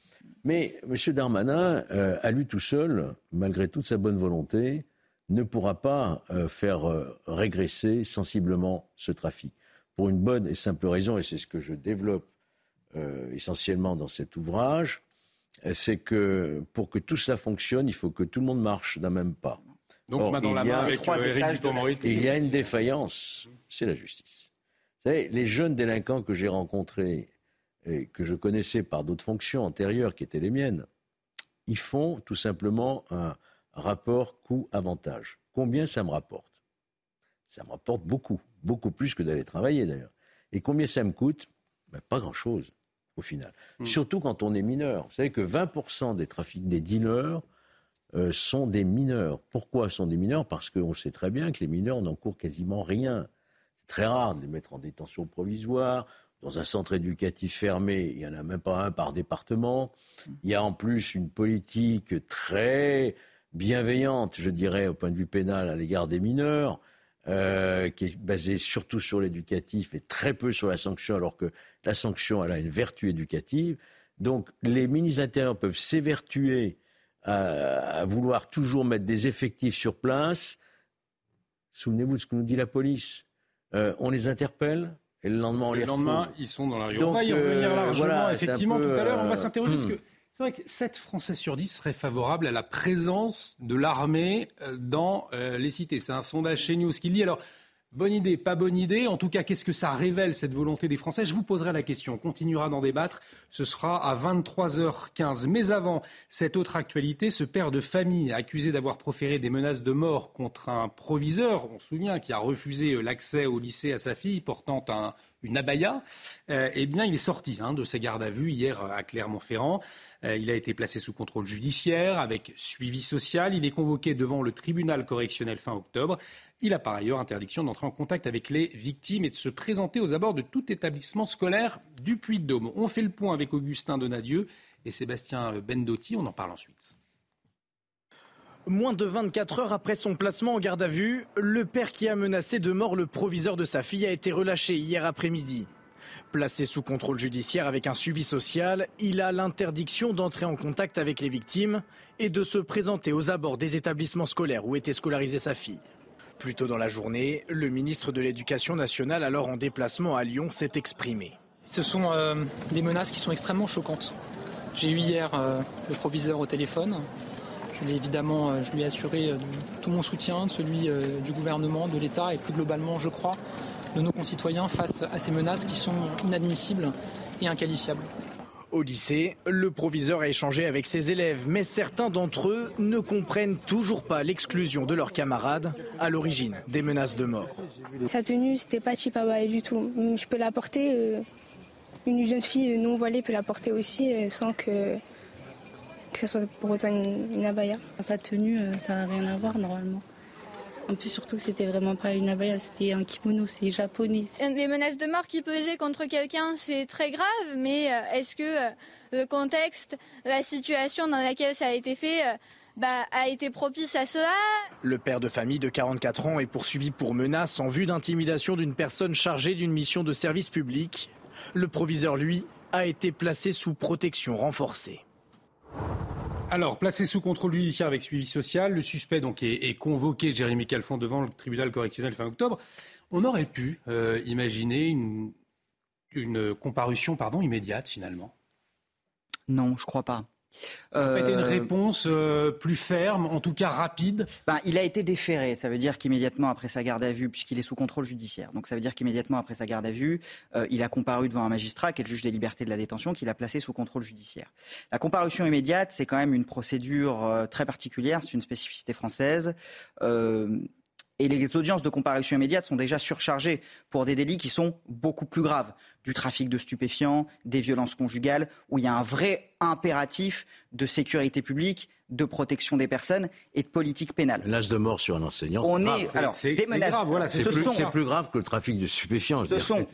Mais M. Darmanin, à lui tout seul, malgré toute sa bonne volonté, ne pourra pas faire régresser sensiblement ce trafic. Pour une bonne et simple raison, et c'est ce que je développe essentiellement dans cet ouvrage, c'est que pour que tout cela fonctionne, il faut que tout le monde marche d'un même pas. Donc, main dans la main avec euh, Il y a une défaillance, c'est la justice. Vous savez, les jeunes délinquants que j'ai rencontrés et que je connaissais par d'autres fonctions antérieures qui étaient les miennes, ils font tout simplement un rapport coût-avantage. Combien ça me rapporte? Ça me rapporte beaucoup, beaucoup plus que d'aller travailler d'ailleurs. Et combien ça me coûte? Ben, Pas grand-chose au final. Hmm. Surtout quand on est mineur. Vous savez que 20% des trafics des dealers euh, sont des mineurs. Pourquoi sont des mineurs? Parce qu'on sait très bien que les mineurs n'encourent quasiment rien. C'est très rare de les mettre en détention provisoire. Dans un centre éducatif fermé, il n'y en a même pas un par département. Il y a en plus une politique très bienveillante, je dirais, au point de vue pénal à l'égard des mineurs. Euh, qui est basée surtout sur l'éducatif et très peu sur la sanction, alors que la sanction, elle a une vertu éducative. Donc les ministres intérieurs peuvent s'évertuer à, vouloir toujours mettre des effectifs sur place. Souvenez-vous de ce que nous dit la police. Euh, on les interpelle, et le lendemain, on le les lendemain, ils sont dans la rue. on va y revenir euh, largement, effectivement, tout à l'heure. On va s'interroger, parce que c'est vrai que 7 Français sur 10 seraient favorables à la présence de l'armée euh, dans euh, les cités. C'est un sondage chez News qui dit. Alors, bonne idée, pas bonne idée. En tout cas, qu'est-ce que ça révèle, cette volonté des Français? Je vous poserai la question. On continuera d'en débattre. Ce sera à 23h15. Mais avant cette autre actualité, ce père de famille accusé d'avoir proféré des menaces de mort contre un proviseur, on se souvient, qui a refusé euh, l'accès au lycée à sa fille portant un, une abaya, euh, eh bien, il est sorti hein, de ses gardes à vue hier à Clermont-Ferrand. Euh, il a été placé sous contrôle judiciaire avec suivi social. Il est convoqué devant le tribunal correctionnel fin octobre. Il a par ailleurs interdiction d'entrer en contact avec les victimes et de se présenter aux abords de tout établissement scolaire du Puy-de-Dôme. On fait le point avec Augustin Donadieu et Sébastien Bendotti. On en parle ensuite. Moins de 24 heures après son placement en garde à vue, le père qui a menacé de mort le proviseur de sa fille a été relâché hier après-midi. Placé sous contrôle judiciaire avec un suivi social, il a l'interdiction d'entrer en contact avec les victimes et de se présenter aux abords des établissements scolaires où était scolarisée sa fille. Plus tôt dans la journée, le ministre de l'Éducation nationale, alors en déplacement à Lyon, s'est exprimé. Ce sont euh, des menaces qui sont extrêmement choquantes. J'ai eu hier euh, le proviseur au téléphone je, évidemment, euh, je lui ai assuré euh, tout mon soutien, celui euh, du gouvernement, de l'État et plus globalement, je crois, de nos concitoyens face à ces menaces qui sont inadmissibles et inqualifiables. Au lycée, le proviseur a échangé avec ses élèves, mais certains d'entre eux ne comprennent toujours pas l'exclusion de leurs camarades à l'origine des menaces de mort. Sa tenue, c'était pas Chipabaya du tout. Je peux la porter, une jeune fille non voilée peut la porter aussi sans que que ce soit pour autant une, abaya. Sa tenue, euh, ça n'a rien à voir normalement. En plus, surtout que c'était vraiment pas une abaya, c'était un kimono, c'est japonais. Des menaces de mort qui pesaient contre quelqu'un, c'est très grave, mais euh, est-ce que euh, le contexte, la situation dans laquelle ça a été fait, bah, a été propice à cela? Le père de famille de 44 ans est poursuivi pour menace en vue d'intimidation d'une personne chargée d'une mission de service public. Le proviseur, lui, a été placé sous protection renforcée. Alors, placé sous contrôle judiciaire avec suivi social, le suspect donc est, convoqué, Jérémy Calfon, devant le tribunal correctionnel fin octobre. On aurait pu euh, imaginer une, comparution immédiate, finalement? Non, je crois pas. Ça n'a pas été une euh, réponse euh, plus ferme, en tout cas rapide ben, Il a été déféré. Ça veut dire qu'immédiatement après sa garde à vue, puisqu'il est sous contrôle judiciaire, donc ça veut dire qu'immédiatement après sa garde à vue, euh, il a comparu devant un magistrat, qui est le juge des libertés de la détention, qu'il a placé sous contrôle judiciaire. La comparution immédiate, c'est quand même une procédure très particulière, c'est une spécificité française. Et les audiences de comparution immédiate sont déjà surchargées pour des délits qui sont beaucoup plus graves. Du trafic de stupéfiants, des violences conjugales, où il y a un vrai impératif de sécurité publique, de protection des personnes et de politique pénale. Menace de mort sur un enseignant. On grave. est, alors, des menaces. grave, voilà, c'est ce plus, sont- plus grave que le trafic de stupéfiants. Ce sont,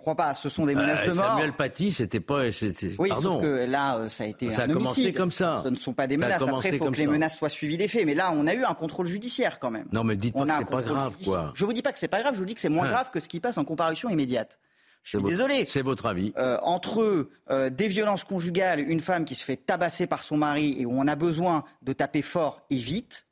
crois pas, ce sont des menaces Euh, de mort. Samuel Paty, c'était pas. c'était- Oui, pardon. sauf que là, euh, ça a été Ça a un commencé homicide. comme ça. Ce ne sont pas des Ça a menaces. commencé Après, il faut que les menaces soient suivies des faits. Mais là, on a eu un contrôle judiciaire quand même. Non, mais dites pas On que a un c'est pas grave, judiciaire. quoi. Je vous dis pas que c'est pas grave. Je vous dis que c'est moins Hein. grave que ce qui passe en comparution immédiate. Je suis votre- désolé. C'est votre avis. Euh, entre euh, des violences conjugales, une femme qui se fait tabasser par son mari et où on a besoin de taper fort et vite,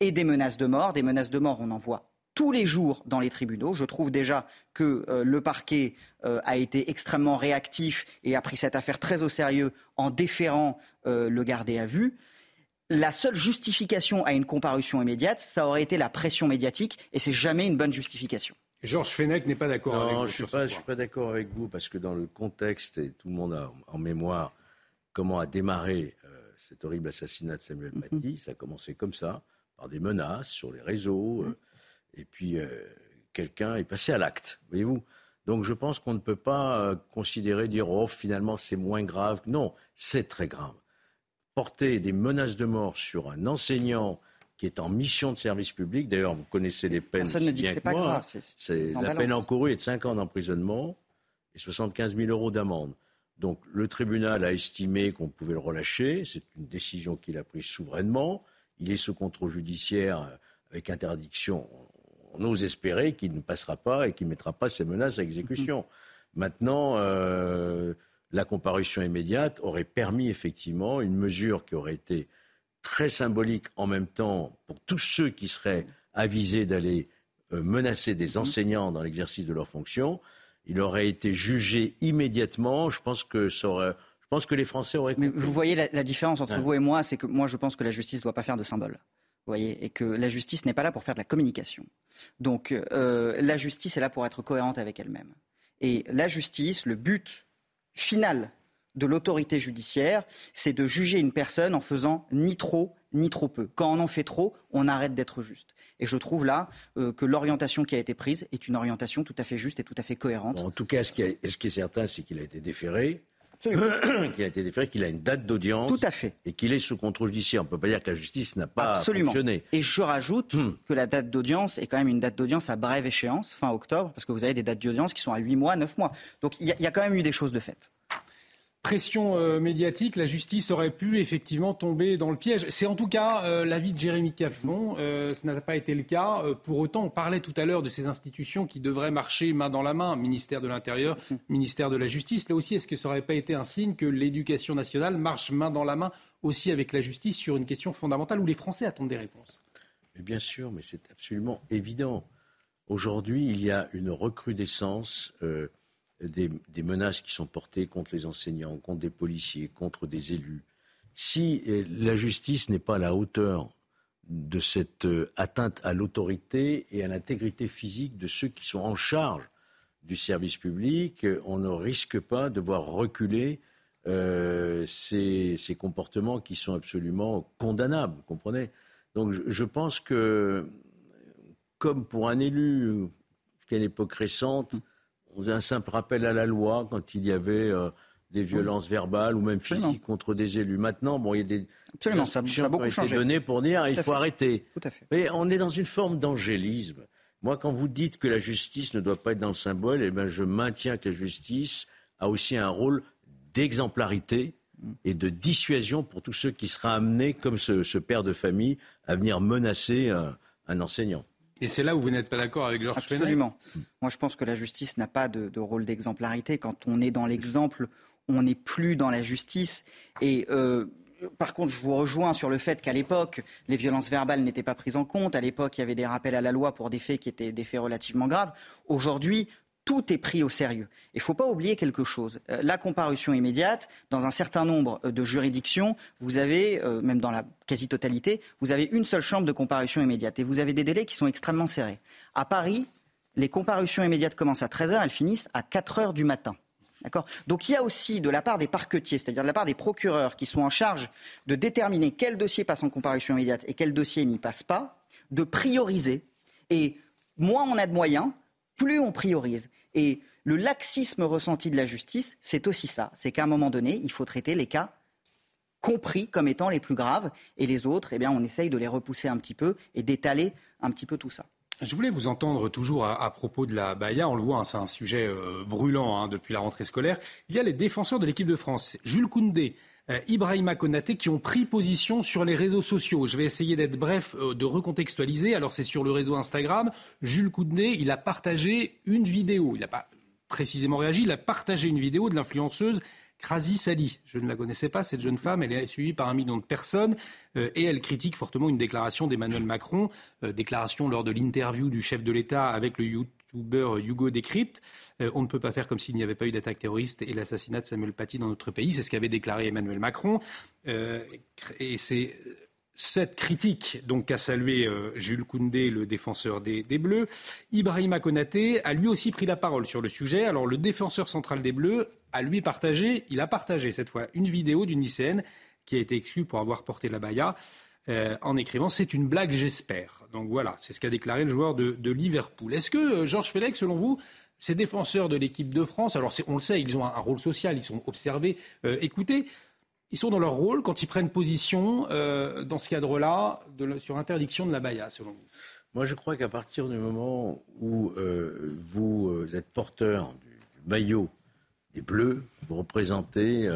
et des menaces de mort. Des menaces de mort, on en voit tous les jours dans les tribunaux. Je trouve déjà que euh, le parquet euh, a été extrêmement réactif et a pris cette affaire très au sérieux en déférant euh, le gardé à vue. La seule justification à une comparution immédiate, ça aurait été la pression médiatique, et c'est jamais une bonne justification. Georges Fenech n'est pas d'accord avec Non, vous je ne suis, pas- d'accord avec vous parce que dans le contexte, et tout le monde a en mémoire comment a démarré euh, cet horrible assassinat de Samuel Paty, ça a commencé comme ça, par des menaces sur les réseaux, euh, et puis euh, quelqu'un est passé à l'acte, voyez-vous. Donc je pense qu'on ne peut pas euh, considérer, dire, oh, finalement c'est moins grave. Non, c'est très grave. Porter des menaces de mort sur un enseignant qui est en mission de service public, d'ailleurs vous connaissez les peines Personne ne dit que c'est pas moi, grave, en la balance. peine encourue est de 5 ans d'emprisonnement et 75 000 euros d'amende. Donc le tribunal a estimé qu'on pouvait le relâcher. C'est une décision qu'il a prise souverainement. Il est sous contrôle judiciaire euh, avec interdiction. On ose espérer qu'il ne passera pas et qu'il ne mettra pas ses menaces à exécution. Maintenant, euh, la comparution immédiate aurait permis effectivement une mesure qui aurait été très symbolique en même temps pour tous ceux qui seraient avisés d'aller euh, menacer des enseignants dans l'exercice de leurs fonctions. Il aurait été jugé immédiatement. Je pense que ça aurait, je pense que les Français auraient Mais vous voyez la, la différence entre Ouais. vous et moi, c'est que moi je pense que la justice ne doit pas faire de symbole. Voyez, et que la justice n'est pas là pour faire de la communication. Donc euh, la justice est là pour être cohérente avec elle-même. Et la justice, le but final de l'autorité judiciaire, c'est de juger une personne en faisant ni trop ni trop peu. Quand on en fait trop, on arrête d'être juste. Et je trouve là euh, que l'orientation qui a été prise est une orientation tout à fait juste et tout à fait cohérente. En tout cas, ce qui est certain, c'est qu'il a été déféré. qu'il a été déféré, qu'il a une date d'audience. Tout à fait. Et qu'il est sous contrôle judiciaire. On ne peut pas dire que la justice n'a pas Absolument. fonctionné. Et je rajoute Hmm. que la date d'audience est quand même une date d'audience à brève échéance, fin octobre, parce que vous avez des dates d'audience qui sont à 8 mois, 9 mois. Donc il y, y a quand même eu des choses de faites. Pression euh, médiatique, la justice aurait pu effectivement tomber dans le piège. C'est en tout cas euh, l'avis de Jérémy Caflon. Euh, ce n'a pas été le cas. Euh, pour autant, on parlait tout à l'heure de ces institutions qui devraient marcher main dans la main. Ministère de l'Intérieur, ministère de la Justice. Là aussi, est-ce que ça n'aurait pas été un signe que l'éducation nationale marche main dans la main aussi avec la justice sur une question fondamentale où les Français attendent des réponses? Mais bien sûr, mais c'est absolument évident. Aujourd'hui, il y a une recrudescence euh, des, menaces qui sont portées contre les enseignants, contre des policiers, contre des élus. Si euh, la justice n'est pas à la hauteur de cette euh, atteinte à l'autorité et à l'intégrité physique de ceux qui sont en charge du service public, euh, on ne risque pas de voir reculer ces, comportements qui sont absolument condamnables, comprenez? Donc je, je pense que, comme pour un élu, jusqu'à une époque récente, on faisait un simple rappel à la loi quand il y avait euh, des violences verbales ou même Absolument. physiques contre des élus. Maintenant, bon, il y a des Absolument, ça- a beaucoup qui ont été changé. données pour dire il Tout faut fait. arrêter. Tout à fait. Mais on est dans une forme d'angélisme. Moi, quand vous dites que la justice ne doit pas être dans le symbole, eh ben, je maintiens que la justice a aussi un rôle d'exemplarité et de dissuasion pour tous ceux qui seraient amenés, comme ce, ce père de famille, à venir menacer euh, un enseignant. Et c'est là où vous n'êtes pas d'accord avec Georges Absolument. Moi, je pense que la justice n'a pas de, de rôle d'exemplarité. Quand on est dans l'exemple, on n'est plus dans la justice. Et euh, par contre, je vous rejoins sur le fait qu'à l'époque, les violences verbales n'étaient pas prises en compte. À l'époque, il y avait des rappels à la loi pour des faits qui étaient des faits relativement graves. Aujourd'hui, tout est pris au sérieux. Il ne faut pas oublier quelque chose. Euh, la comparution immédiate, dans un certain nombre euh, de juridictions, vous avez, euh, même dans la quasi-totalité, vous avez une seule chambre de comparution immédiate. Et vous avez des délais qui sont extrêmement serrés. À Paris, les comparutions immédiates commencent à 13h, elles finissent à 4h du matin. Donc il y a aussi de la part des parquetiers, c'est-à-dire de la part des procureurs qui sont en charge de déterminer quel dossier passe en comparution immédiate et quel dossier n'y passe pas, de prioriser Et moins on a de moyens, plus on priorise. Et le laxisme ressenti de la justice, c'est aussi ça. C'est qu'à un moment donné, il faut traiter les cas compris comme étant les plus graves et les autres, eh bien, on essaye de les repousser un petit peu et d'étaler un petit peu tout ça. Je voulais vous entendre toujours à, propos de la Baïa. On le voit, hein, c'est un sujet euh, brûlant hein, depuis la rentrée scolaire. Il y a les défenseurs de l'équipe de France, Jules Koundé, euh, Ibrahima Konaté, qui ont pris position sur les réseaux sociaux. Je vais essayer d'être bref, euh, de recontextualiser. Alors, c'est sur le réseau Instagram. Jules Koundé, il a partagé une vidéo. Il n'a pas précisément réagi. Il a partagé une vidéo de l'influenceuse Krasi Sali. Je ne la connaissais pas, cette jeune femme. Elle est suivie par un million de personnes euh, et elle critique fortement une déclaration d'Emmanuel Macron, déclaration lors de l'interview du chef de l'État avec le youtubeur Hugo Décrypte. Euh, on ne peut pas faire comme s'il n'y avait pas eu d'attaque terroriste et l'assassinat de Samuel Paty dans notre pays. C'est ce qu'avait déclaré Emmanuel Macron. et c'est cette critique qu'a salué Jules Koundé, le défenseur des, des, Bleus. Ibrahima Konaté a lui aussi pris la parole sur le sujet. Alors le défenseur central des Bleus a lui partagé, il a partagé cette fois une vidéo d'une lycéenne qui a été exclue pour avoir porté la baya euh, en écrivant C'est une blague, j'espère. Donc voilà, c'est ce qu'a déclaré le joueur de, Liverpool. Est-ce que, euh, Georges Félix, selon vous, ces défenseurs de l'équipe de France, alors on le sait, ils ont un, rôle social, ils sont observés, euh, écoutés, ils sont dans leur rôle quand ils prennent position dans ce cadre-là sur l'interdiction de la baya, selon vous? Moi, je crois qu'à partir du moment où vous êtes porteur du maillot les Bleus, vous représentez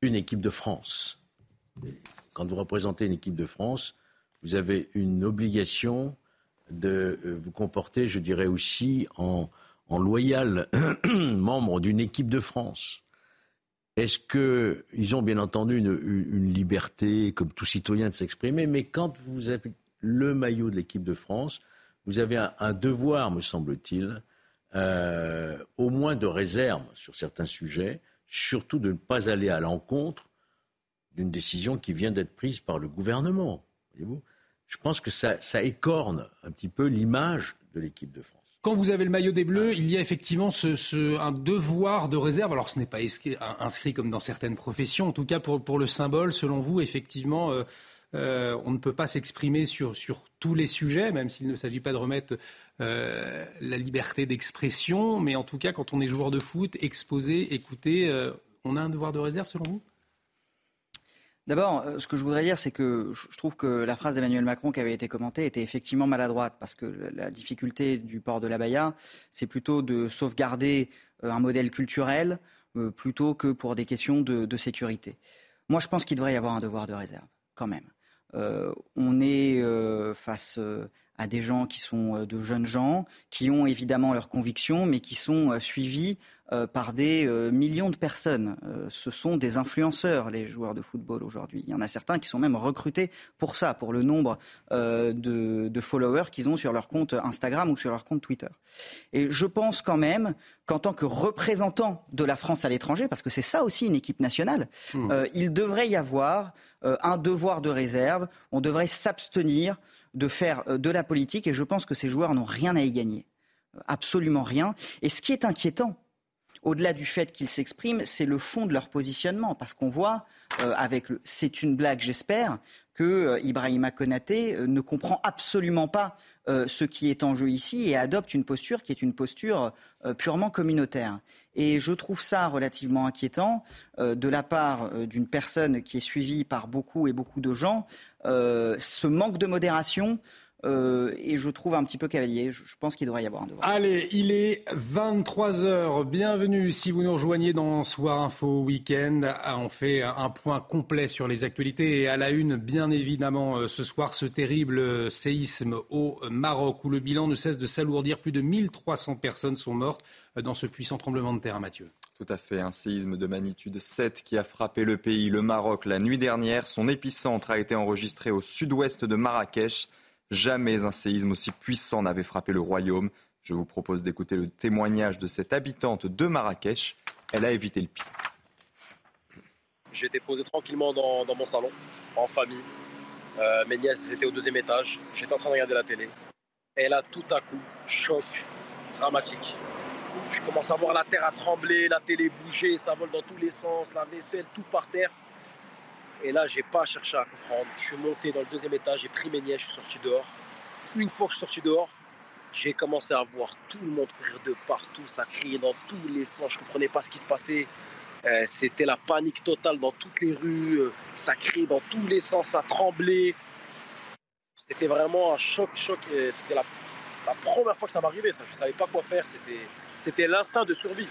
une équipe de France. Quand vous représentez une équipe de France, vous avez une obligation de euh, vous comporter, je dirais aussi, en, loyal membre d'une équipe de France. Est-ce qu'ils ont bien entendu une, liberté, comme tout citoyen, de s'exprimer, mais quand vous avez le maillot de l'équipe de France, vous avez un devoir, me semble-t-il, euh, au moins de réserve sur certains sujets, surtout de ne pas aller à l'encontre d'une décision qui vient d'être prise par le gouvernement. Voyez-vous Je pense que ça, écorne un petit peu l'image de l'équipe de France. Quand vous avez le maillot des Bleus, il y a effectivement un devoir de réserve. Alors ce n'est pas inscrit comme dans certaines professions. En tout cas, pour, le symbole, selon vous, effectivement, euh, euh, on ne peut pas s'exprimer sur, tous les sujets, même s'il ne s'agit pas de remettre euh, la liberté d'expression. Mais en tout cas, quand on est joueur de foot, exposé, écouté, on a un devoir de réserve selon vous? D'abord, ce que je voudrais dire, c'est que je trouve que la phrase d'Emmanuel Macron qui avait été commentée était effectivement maladroite, parce que la difficulté du port de la Baïa, c'est plutôt de sauvegarder un modèle culturel plutôt que pour des questions de sécurité. Moi, je pense qu'il devrait y avoir un devoir de réserve, quand même. Euh, on est euh, face euh, à des gens qui sont de jeunes gens, qui ont évidemment leurs convictions, mais qui sont suivis par des millions de personnes. ce sont des influenceurs, les joueurs de football aujourd'hui. Il y en a certains qui sont même recrutés pour ça, pour le nombre de, followers qu'ils ont sur leur compte Instagram ou sur leur compte Twitter. Et je pense quand même qu'en tant que représentant de la France à l'étranger, parce que c'est ça aussi une équipe nationale, mmh. il devrait y avoir euh, un devoir de réserve. On devrait s'abstenir de faire euh, de la politique et je pense que ces joueurs n'ont rien à y gagner. Euh, absolument rien. Et ce qui est inquiétant, au-delà du fait qu'ils s'expriment, c'est le fond de leur positionnement. Parce qu'on voit, avec le c'est une blague, j'espère, que Ibrahima Konaté ne comprend absolument pas ce qui est en jeu ici et adopte une posture qui est une posture purement communautaire. Et je trouve ça relativement inquiétant euh, de la part euh, d'une personne qui est suivie par beaucoup et beaucoup de gens. Euh, ce manque de modération. Et je trouve un petit peu cavalier. Je, pense qu'il devrait y avoir un devoir. Allez, il est 23h. Bienvenue si vous nous rejoignez dans Soir Info Week-end. Ah, on fait un point complet sur les actualités et à la une, bien évidemment, ce soir, ce terrible séisme au Maroc où le bilan ne cesse de s'alourdir. Plus de 1300 personnes sont mortes dans ce puissant tremblement de terre, Mathieu. Tout à fait, un séisme de magnitude 7 qui a frappé le pays, le Maroc, la nuit dernière. Son épicentre a été enregistré au sud-ouest de Marrakech. Jamais un séisme aussi puissant n'avait frappé le royaume. Je vous propose d'écouter le témoignage de cette habitante de Marrakech. Elle a évité le pire. J'étais posé tranquillement dans, mon salon, en famille. Euh, mes nièces étaient au deuxième étage. J'étais en train de regarder la télé. Et là, tout à coup, choc dramatique. Je commence à voir la terre à trembler, la télé bouger, ça vole dans tous les sens, la vaisselle, tout par terre. Et là, j'ai pas cherché à comprendre. Je suis monté dans le deuxième étage, j'ai pris mes nièces, je suis sorti dehors. Une fois que je suis sorti dehors, J'ai commencé à voir tout le monde courir de partout, ça criait dans tous les sens, je comprenais pas ce qui se passait. Euh, c'était la panique totale dans toutes les rues, euh, ça criait dans tous les sens, ça tremblait. C'était vraiment un choc, choc. C'était la, première fois que ça m'arrivait, ça. Je savais pas quoi faire, c'était l'instinct de survie.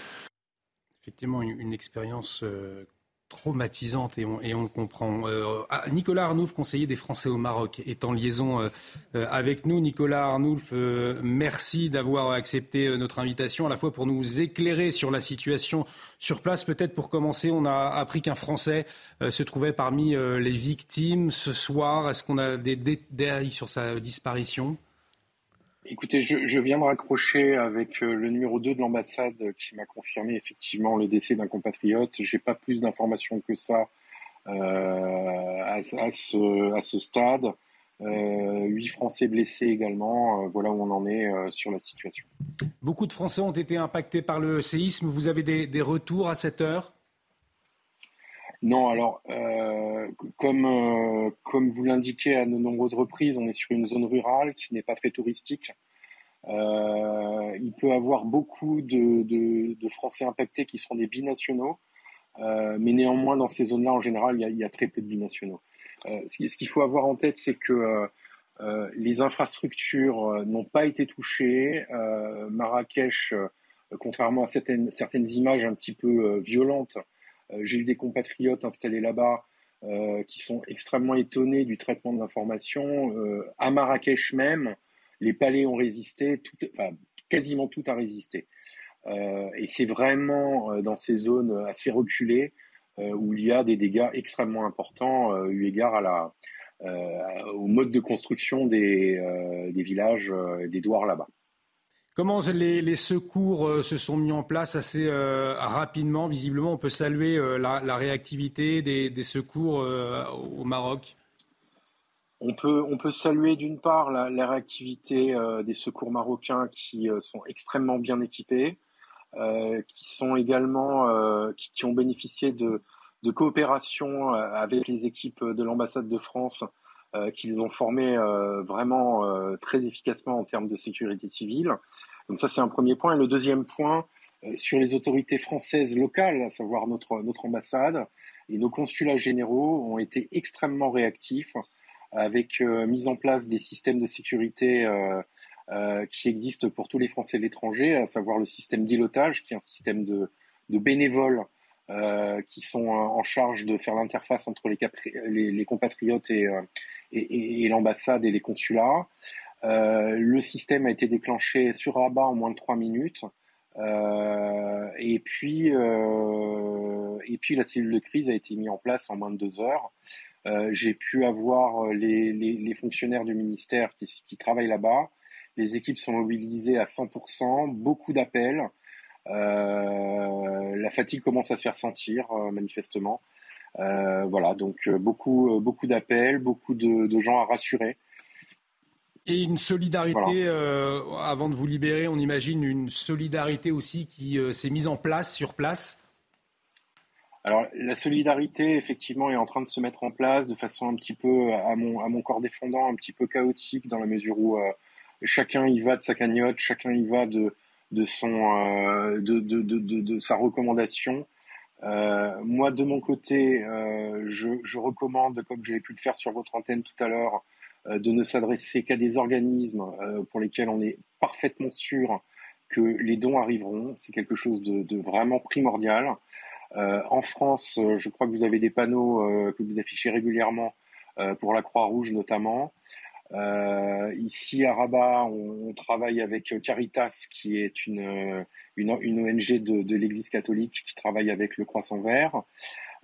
Effectivement, une, expérience euh, traumatisante et on, le comprend. Euh, ah, Nicolas Arnouf, conseiller des Français au Maroc, est en liaison euh, euh, avec nous. Nicolas Arnouf, merci d'avoir accepté notre invitation, à la fois pour nous éclairer sur la situation sur place. Peut-être pour commencer, on a appris qu'un Français se trouvait parmi les victimes ce soir. Est-ce qu'on a des détails sur sa disparition? Écoutez, je, viens de raccrocher avec euh, le numéro 2 de l'ambassade qui m'a confirmé effectivement le décès d'un compatriote. J'ai pas plus d'informations que ça euh, à, ce, stade. Euh, huit Français blessés également. voilà où on en est sur la situation. Beaucoup de Français ont été impactés par le séisme. Vous avez des, retours à cette heure? Non, alors, comme, comme vous l'indiquez à de nombreuses reprises, on est sur une zone rurale qui n'est pas très touristique. Euh, il peut y avoir beaucoup de, Français impactés qui seront des binationaux, euh, mais néanmoins, dans ces zones-là, en général, il y, a, très peu de binationaux. Euh, ce qu'il faut avoir en tête, c'est que les infrastructures n'ont pas été touchées. Marrakech, contrairement à certaines, certaines, images un petit peu violentes, j'ai eu des compatriotes installés là-bas qui sont extrêmement étonnés du traitement de l'information. à Marrakech même, les palais ont résisté, enfin, quasiment tout a résisté. Euh, et c'est vraiment euh, dans ces zones assez reculées euh, où il y a des dégâts extrêmement importants eu égard au mode de construction des, des villages, des douars là-bas. Comment les, secours se sont mis en place assez rapidement? Visiblement, on peut saluer la, réactivité des, secours au Maroc. On peut, saluer d'une part la, réactivité euh, des secours marocains qui euh, sont extrêmement bien équipés, euh, qui sont également qui, ont bénéficié de, de coopération avec les équipes de l'ambassade de France qu'ils ont formées vraiment très efficacement en termes de sécurité civile. Donc ça c'est un premier point. Et le deuxième point sur les autorités françaises locales, à savoir notre notre ambassade et nos consulats généraux ont été extrêmement réactifs avec euh, mise en place des systèmes de sécurité euh, euh, qui existent pour tous les Français de l'étranger, à savoir le système d'îlotage, qui est un système de, bénévoles euh, qui sont en charge de faire l'interface entre les, compatriotes et l'ambassade et les consulats. Euh, le système a été déclenché sur Rabat en moins de trois minutes. Euh, et puis, et puis la cellule de crise a été mise en place en moins de deux heures. Euh, j'ai pu avoir euh, les, fonctionnaires du ministère qui, travaillent là-bas. Les équipes sont mobilisées à 100%, beaucoup d'appels. Euh, la fatigue commence à se faire sentir, manifestement. voilà, donc beaucoup, beaucoup d'appels, beaucoup de, gens à rassurer. Et une solidarité, avant de vous libérer, on imagine une solidarité aussi qui s'est mise en place sur place alors la solidarité, effectivement, est en train de se mettre en place de façon un petit peu à mon, à mon corps défendant, un petit peu chaotique, dans la mesure où euh, chacun y va de sa cagnotte, chacun y va de, de, son, euh, de, de, de, de, sa recommandation. Euh, moi, de mon côté, euh, je, je, recommande, comme j'ai pu le faire sur votre antenne tout à l'heure, euh, de ne s'adresser qu'à des organismes pour lesquels on est parfaitement sûr que les dons arriveront. C'est quelque chose de, vraiment primordial. Euh, en France, euh, je crois que vous avez des panneaux euh, que vous affichez régulièrement pour la Croix-Rouge notamment. ici à Rabat, on, travaille avec Caritas, qui est une, une, ONG de, l'Église catholique qui travaille avec le Croissant Vert.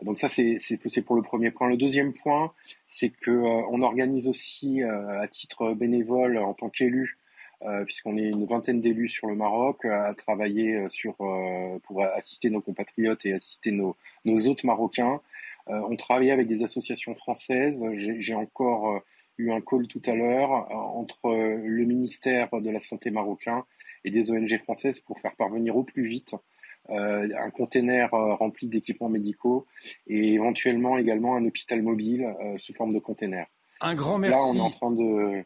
Donc ça, c'est pour le premier point. Le deuxième point, c'est que on organise aussi à titre bénévole en tant qu'élu euh, puisqu'on est une vingtaine d'élus sur le Maroc à travailler euh, sur, euh, pour assister nos compatriotes et assister nos, nos hôtes marocains. on travaille avec des associations françaises. J'ai encore eu un call tout à l'heure entre le ministère de la Santé marocain et des ONG françaises pour faire parvenir au plus vite euh, un container rempli d'équipements médicaux et éventuellement également un hôpital mobile sous forme de container. Un grand merci. Là, on est en train de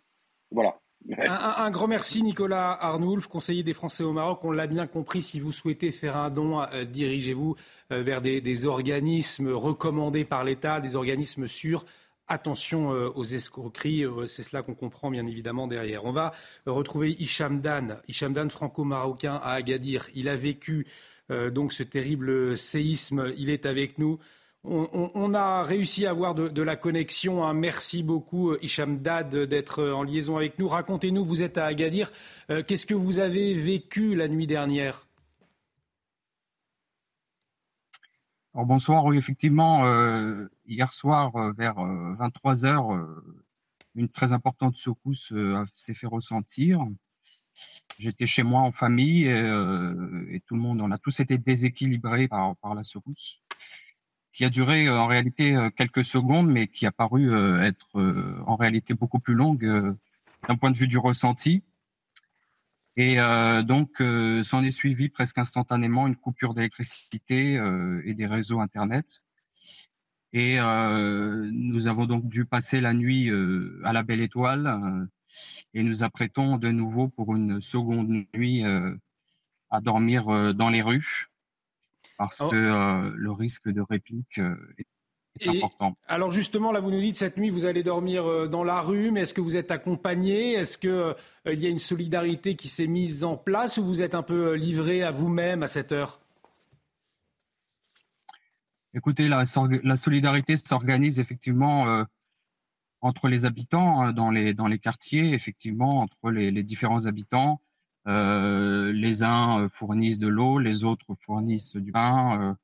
voilà Un, grand merci Nicolas Arnoulf, conseiller des Français au Maroc. On l'a bien compris, si vous souhaitez faire un don, euh, dirigez-vous euh, vers des, organismes recommandés par l'État, des organismes sûrs. Attention euh, aux escroqueries, c'est cela qu'on comprend bien évidemment derrière. On va retrouver Hicham Dan, Hicham Dan franco-marocain à Agadir. Il a vécu donc ce terrible séisme, il est avec nous. On, a réussi à avoir de, la connexion. Hein. Merci beaucoup, euh, Hicham Dad, d'être euh, en liaison avec nous. Racontez-nous, vous êtes à Agadir. Euh, qu'est-ce que vous avez vécu la nuit dernière? Bonsoir, oui, effectivement, hier soir, vers 23 h une très importante secousse s'est fait ressentir. J'étais chez moi en famille et, tout le monde, on a tous été déséquilibrés par la secousse qui a duré euh, en réalité euh, quelques secondes, mais qui a paru euh, être en réalité beaucoup plus longue d'un point de vue du ressenti. Et donc, s'en est suivi presque instantanément une coupure d'électricité et des réseaux Internet. Et nous avons donc dû passer la nuit à la Belle Étoile et nous apprêtons de nouveau pour une seconde nuit à dormir dans les rues parce oh. que euh, le risque de réplique euh, est important. Alors justement, là, vous nous dites cette nuit, vous allez dormir euh, dans la rue, mais est-ce que vous êtes accompagné? Est-ce qu'il y a une solidarité qui s'est mise en place ou vous êtes un peu livré à vous-même à cette heure? Écoutez, la, la solidarité s'organise effectivement entre les habitants hein, dans, les, les quartiers, effectivement, entre les, les différents habitants. Euh, les uns euh, fournissent de l'eau, les autres fournissent du pain,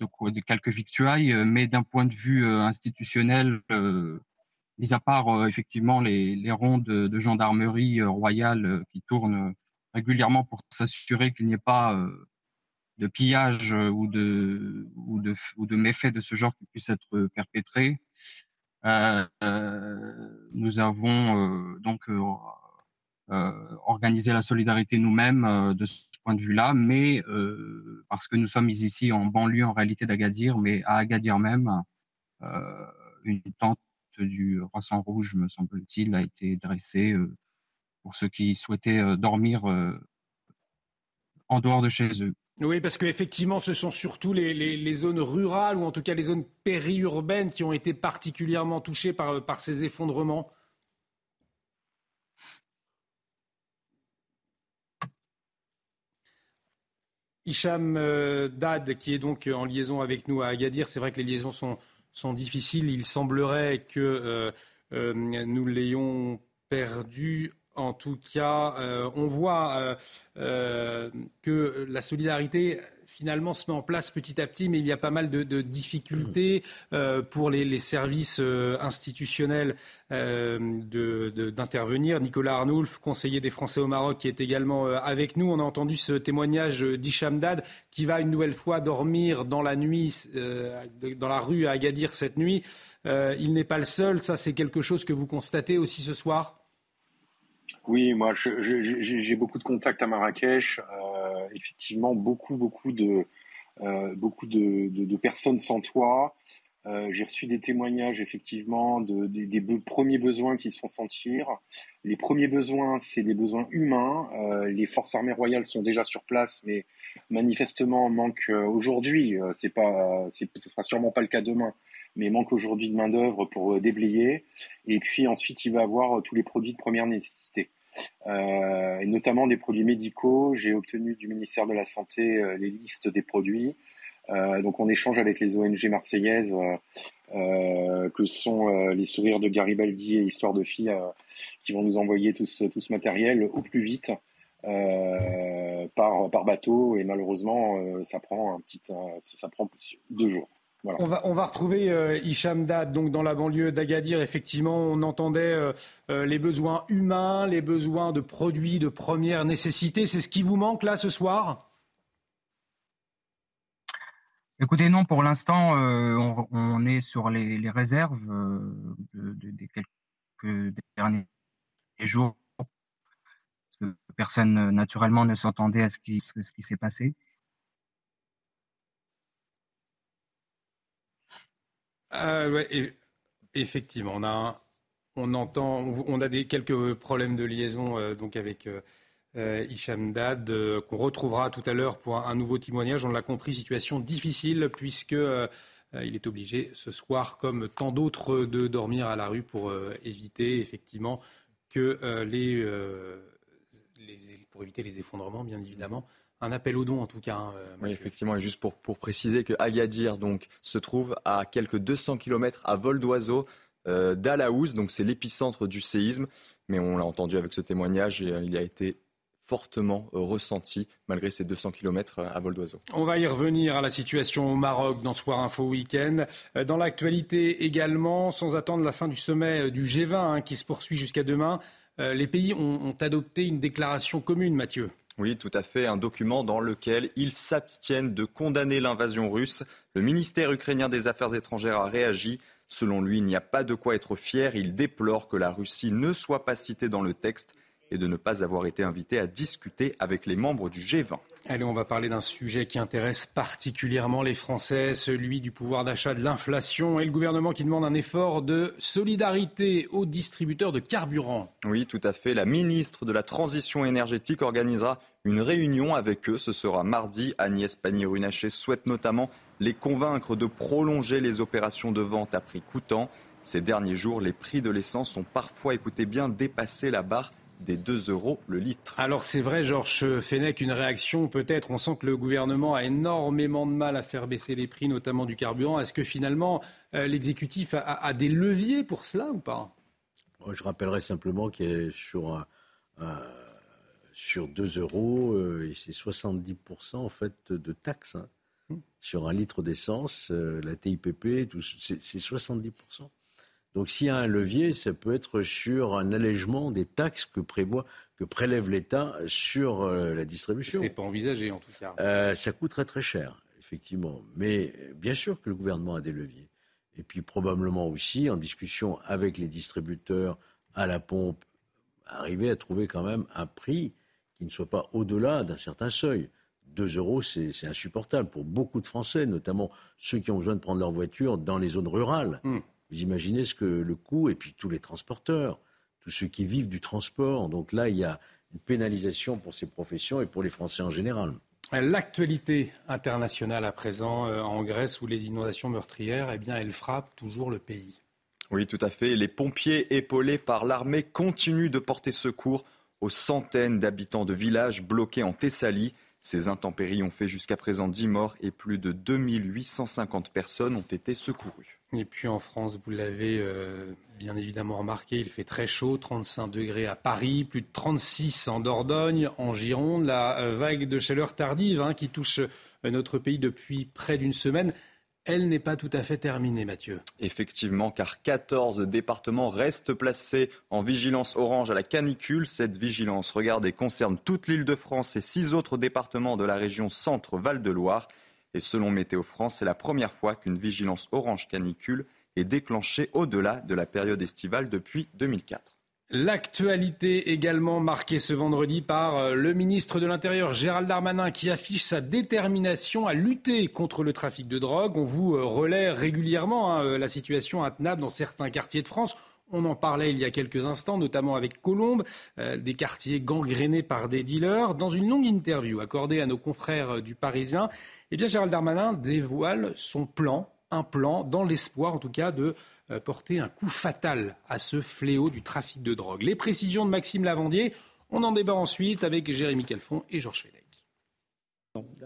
euh, de, quelques victuailles, mais d'un point de vue institutionnel, mis à part effectivement les, rondes de, gendarmerie royale qui tournent régulièrement pour s'assurer qu'il n'y ait pas de pillage ou de, ou, de, ou de méfaits de ce genre qui puissent être perpétrés. Nous avons donc euh, organiser la solidarité nous-mêmes euh, de ce point de vue-là, mais euh, parce que nous sommes ici en banlieue en réalité d'Agadir, mais à Agadir même, une tente du Croissant Rouge, me semble-t-il, a été dressée pour ceux qui souhaitaient dormir en dehors de chez eux. Oui, parce qu'effectivement, ce sont surtout les, zones rurales ou en tout cas les zones périurbaines qui ont été particulièrement touchées par, ces effondrements. Hicham euh, Dad, qui est donc en liaison avec nous à Agadir, c'est vrai que les liaisons sont, sont difficiles. Il semblerait que euh, euh, nous l'ayons perdu. En tout cas, on voit que la solidarité finalement se met en place petit à petit, mais il y a pas mal de, difficultés euh, pour les, services euh, institutionnels euh, d'intervenir. Nicolas Arnoulf, conseiller des Français au Maroc, qui est également avec nous. On a entendu ce témoignage d'Ishamdad qui va une nouvelle fois dormir dans la nuit, dans la rue à Agadir cette nuit. il n'est pas le seul. Ça, c'est quelque chose que vous constatez aussi ce soir? Oui, moi j'ai beaucoup de contacts à Marrakech. Euh, effectivement, beaucoup, beaucoup de, euh, beaucoup de, de, personnes sans toit. Euh, j'ai reçu des témoignages effectivement de, des, premiers besoins qui se font sentir. Les premiers besoins, c'est des besoins humains. les forces armées royales sont déjà sur place, mais manifestement manque aujourd'hui. c'est pas, sera sûrement pas le cas demain mais manque aujourd'hui de main-d'œuvre pour euh, déblayer. Et puis ensuite, il va avoir euh, tous les produits de première nécessité. Euh, et notamment des produits médicaux. J'ai obtenu du ministère de la Santé euh, les listes des produits. Euh, donc on échange avec les ONG marseillaises euh, que sont les sourires de Garibaldi et Histoire de filles qui vont nous envoyer tout ce, tout ce matériel au plus vite par, par bateau. Et malheureusement, ça prend un petit, ça prend deux jours. On, va, on va retrouver euh, Hicham Dad, donc dans la banlieue d'Agadir. Effectivement, on entendait euh, euh, les besoins humains, les besoins de produits de première nécessité. C'est ce qui vous manque là ce soir? Écoutez, non, pour l'instant, on, est sur les, réserves des quelques derniers jours. Parce que personne, naturellement, ne s'entendait à ce qui, ce qui s'est passé. Euh, effectivement, on a on entend, des, quelques problèmes de liaison donc avec Hicham Dad, qu'on retrouvera tout à l'heure pour un, nouveau témoignage. On l'a compris, situation difficile puisque il est obligé ce soir, comme tant d'autres, de dormir à la rue pour éviter effectivement que les, pour éviter les effondrements, bien évidemment un appel aux dons en tout cas. Hein, oui, effectivement, et juste pour, pour préciser que Agadir donc, se trouve à quelques 200 km à vol d'oiseau euh, d'Alaouz, donc c'est l'épicentre du séisme, mais on l'a entendu avec ce témoignage et euh, il a été fortement euh, ressenti malgré ces 200 km à vol d'oiseau. On va y revenir à la situation au Maroc dans Soir Info Week-end. Dans l'actualité également, sans attendre la fin du sommet du G20 hein, qui se poursuit jusqu'à demain, les pays ont, ont adopté une déclaration commune, Mathieu. Oui, tout à fait. Un document dans lequel ils s'abstiennent de condamner l'invasion russe. Le ministère ukrainien des Affaires étrangères a réagi. Selon lui, il n'y a pas de quoi être fier. Il déplore que la Russie ne soit pas citée dans le texte et de ne pas avoir été invité à discuter avec les membres du G20. Allez, on va parler d'un sujet qui intéresse particulièrement les Français, celui du pouvoir d'achat, de l'inflation et le gouvernement qui demande un effort de solidarité aux distributeurs de carburant. Oui, tout à fait. La ministre de la Transition énergétique organisera une réunion avec eux. Ce sera mardi. Agnès Pannier-Runacher souhaite notamment les convaincre de prolonger les opérations de vente à prix coûtant. Ces derniers jours, les prix de l'essence ont parfois, écoutez bien, dépassé la barre des 2 euros le litre. Alors c'est vrai, Georges Fenech, une réaction peut-être. On sent que le gouvernement a énormément de mal à faire baisser les prix, notamment du carburant. Est-ce que finalement euh, l'exécutif a, des leviers pour cela ou pas? Je rappellerai simplement qu'il est sur, sur 2 euros, euh, c'est 70% en fait de taxes. Hein. Hmm. Sur un litre d'essence, euh, la TIPP, c'est 70%. Donc s'il y a un levier, ça peut être sur un allègement des taxes que prévoit, que prélève l'État sur euh, la distribution. C'est pas envisagé en tout cas. Euh, ça coûterait très cher, effectivement. Mais bien sûr que le gouvernement a des leviers. Et puis probablement aussi, en discussion avec les distributeurs à la pompe, arriver à trouver quand même un prix qui ne soit pas au-delà d'un certain seuil. 2 euros, c'est insupportable pour beaucoup de Français, notamment ceux qui ont besoin de prendre leur voiture dans les zones rurales. Hmm. Vous imaginez ce que le coût, et puis tous les transporteurs, tous ceux qui vivent du transport. Donc là, il y a une pénalisation pour ces professions et pour les Français en général. L'actualité internationale à présent euh, en Grèce où les inondations meurtrières, eh bien, elles frappent toujours le pays. Oui, tout à fait. Les pompiers épaulés par l'armée continuent de porter secours aux centaines d'habitants de villages bloqués en Thessalie. Ces intempéries ont fait jusqu'à présent 10 morts et plus de 2850 personnes ont été secourues. Et puis en France, vous l'avez euh, bien évidemment remarqué, il fait très chaud, 35 degrés à Paris, plus de 36 en Dordogne, en Gironde. La euh, vague de chaleur tardive hein, qui touche euh, notre pays depuis près d'une semaine, elle n'est pas tout à fait terminée, Mathieu. Effectivement, car 14 départements restent placés en vigilance orange à la canicule. Cette vigilance, regardez, concerne toute l'île de France et six autres départements de la région Centre-Val de Loire. Et selon Météo France, c'est la première fois qu'une vigilance orange canicule est déclenchée au-delà de la période estivale depuis 2004. L'actualité également marquée ce vendredi par euh, le ministre de l'Intérieur Gérald Darmanin qui affiche sa détermination à lutter contre le trafic de drogue. On vous euh, relaie régulièrement hein, euh, la situation intenable dans certains quartiers de France. On en parlait il y a quelques instants, notamment avec Colombe, des quartiers gangrénés par des dealers. Dans une longue interview accordée à nos confrères du Parisien, eh bien, Gérald Darmanin dévoile son plan, un plan dans l'espoir en tout cas de euh, porter un coup fatal à ce fléau du trafic de drogue. Les précisions de Maxime Lavandier, on en débat ensuite avec Jérémy Calfon et Georges Félix.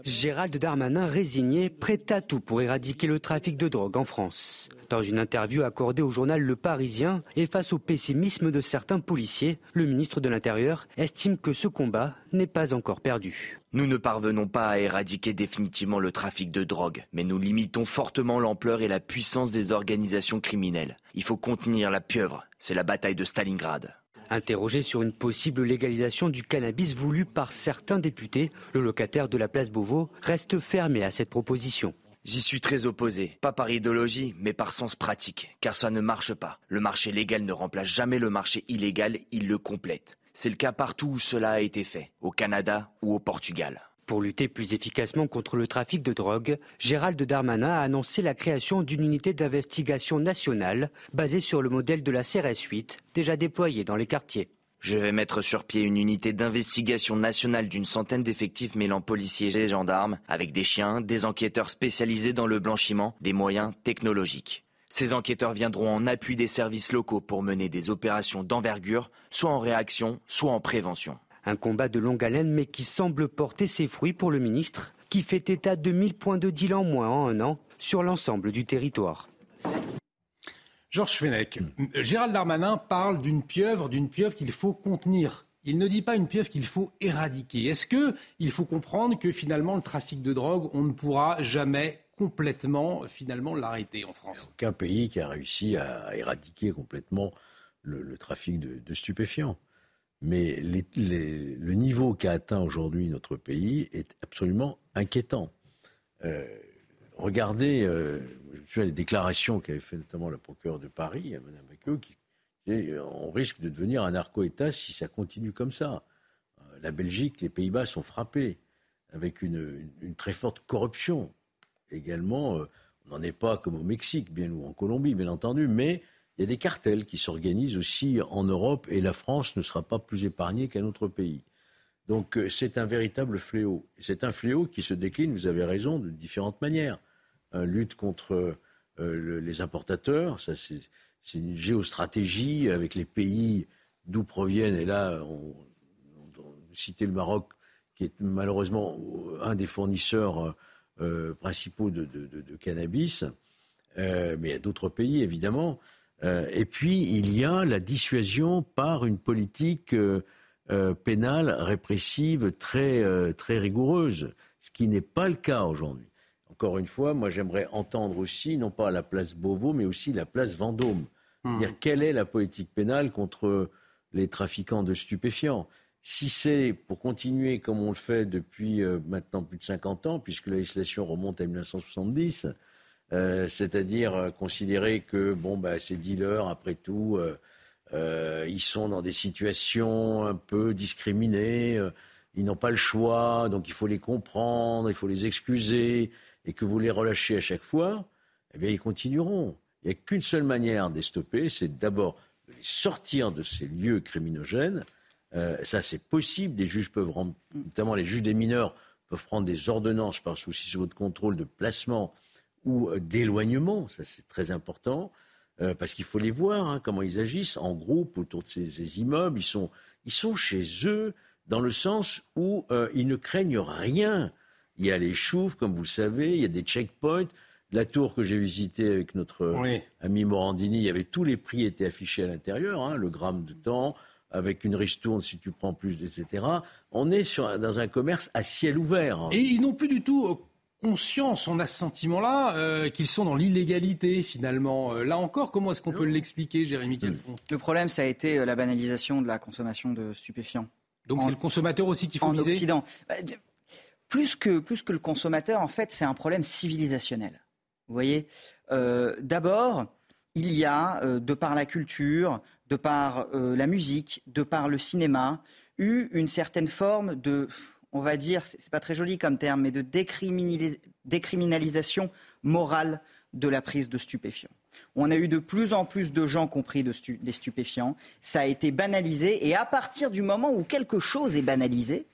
Gérald Darmanin résigné, prêt à tout pour éradiquer le trafic de drogue en France. Dans une interview accordée au journal Le Parisien et face au pessimisme de certains policiers, le ministre de l'Intérieur estime que ce combat n'est pas encore perdu. Nous ne parvenons pas à éradiquer définitivement le trafic de drogue, mais nous limitons fortement l'ampleur et la puissance des organisations criminelles. Il faut contenir la pieuvre, c'est la bataille de Stalingrad. Interrogé sur une possible légalisation du cannabis voulu par certains députés, le locataire de la place Beauvau reste fermé à cette proposition. J'y suis très opposé, pas par idéologie, mais par sens pratique, car ça ne marche pas. Le marché légal ne remplace jamais le marché illégal, il le complète. C'est le cas partout où cela a été fait, au Canada ou au Portugal. Pour lutter plus efficacement contre le trafic de drogue, Gérald Darmanin a annoncé la création d'une unité d'investigation nationale basée sur le modèle de la CRS 8 déjà déployée dans les quartiers. Je vais mettre sur pied une unité d'investigation nationale d'une centaine d'effectifs mêlant policiers et gendarmes, avec des chiens, des enquêteurs spécialisés dans le blanchiment, des moyens technologiques. Ces enquêteurs viendront en appui des services locaux pour mener des opérations d'envergure, soit en réaction, soit en prévention. Un combat de longue haleine mais qui semble porter ses fruits pour le ministre, qui fait état de 1000 points de deal en moins en un an sur l'ensemble du territoire. Georges Fenech, Gérald Darmanin parle d'une pieuvre, d'une pieuvre qu'il faut contenir. Il ne dit pas une pieuvre qu'il faut éradiquer. Est-ce qu'il faut comprendre que finalement le trafic de drogue, on ne pourra jamais complètement finalement l'arrêter en France? Aucun pays qui a réussi à éradiquer complètement le, trafic de stupéfiants. Mais le niveau qu'a atteint aujourd'hui notre pays est absolument inquiétant. Euh, regardez euh, les déclarations qu'avait fait notamment la procureure de Paris, Mme Becqueux, qui disait on risque de devenir un narco-État si ça continue comme ça. Euh, la Belgique, les Pays-Bas sont frappés avec une, très forte corruption. Également, on n'en est pas comme au Mexique bien, ou en Colombie, bien entendu, mais il y a des cartels qui s'organisent aussi en Europe et la France ne sera pas plus épargnée qu'un autre pays. Donc euh, c'est un véritable fléau. C'est un fléau qui se décline, vous avez raison, de différentes manières. Lutte contre euh, les importateurs, ça c'est une géostratégie avec les pays d'où proviennent, et là on, on, le Maroc qui est malheureusement un des fournisseurs euh, principaux de, cannabis, mais il y a d'autres pays évidemment. Euh, et puis, il y a la dissuasion par une politique euh, euh, pénale répressive très, très rigoureuse, ce qui n'est pas le cas aujourd'hui. Encore une fois, moi j'aimerais entendre aussi, non pas la place Beauvau, mais aussi la place Vendôme. Hmm. Dire quelle est la politique pénale contre les trafiquants de stupéfiants. Si c'est pour continuer comme on le fait depuis maintenant plus de 50 ans, puisque la législation remonte à 1970, euh, c'est-à-dire euh, considérer que bon, bah, ces dealers, après tout, euh, ils sont dans des situations un peu discriminées, ils n'ont pas le choix, donc il faut les comprendre, il faut les excuser, et que vous les relâchez à chaque fois, eh bien, ils continueront. Il n'y a qu'une seule manière de les stopper, c'est d'abord de les sortir de ces lieux criminogènes. ça, c'est possible. Des juges peuvent rendre, notamment les juges des mineurs, peuvent prendre des ordonnances par souci sur votre contrôle de placement ou euh, d'éloignement, ça c'est très important, euh, parce qu'il faut les voir, hein, comment ils agissent en groupe autour de ces, immeubles. Ils sont, ils sont chez eux dans le sens où euh, ils ne craignent rien. Il y a les choufs, comme vous le savez, il y a des checkpoints. La tour que j'ai visitée avec notre ami Morandini, il y avait tous les prix étaient affichés à l'intérieur, hein, le gramme de temps, avec une ristourne si tu prends plus, etc. On est sur, dans un commerce à ciel ouvert. Hein. Et ils n'ont plus du tout conscience, on a ce sentiment-là euh, qu'ils sont dans l'illégalité finalement. Euh, là encore, comment est-ce qu'on peut l'expliquer, Jérémy Calfon Le problème, ça a été euh, la banalisation de la consommation de stupéfiants. Donc c'est le consommateur aussi qu'il faut en Occident. Bah, plus que, plus que le consommateur, en fait, c'est un problème civilisationnel. Vous voyez D'abord, il y a, de par la culture, de par la musique, de par le cinéma, eu une certaine forme de on va dire, c'est pas très joli comme terme, mais de décriminalisation morale de la prise de stupéfiants. On a eu de plus en plus de gens qui ont pris des stupéfiants. Ça a été banalisé. Et à partir du moment où quelque chose est banalisé,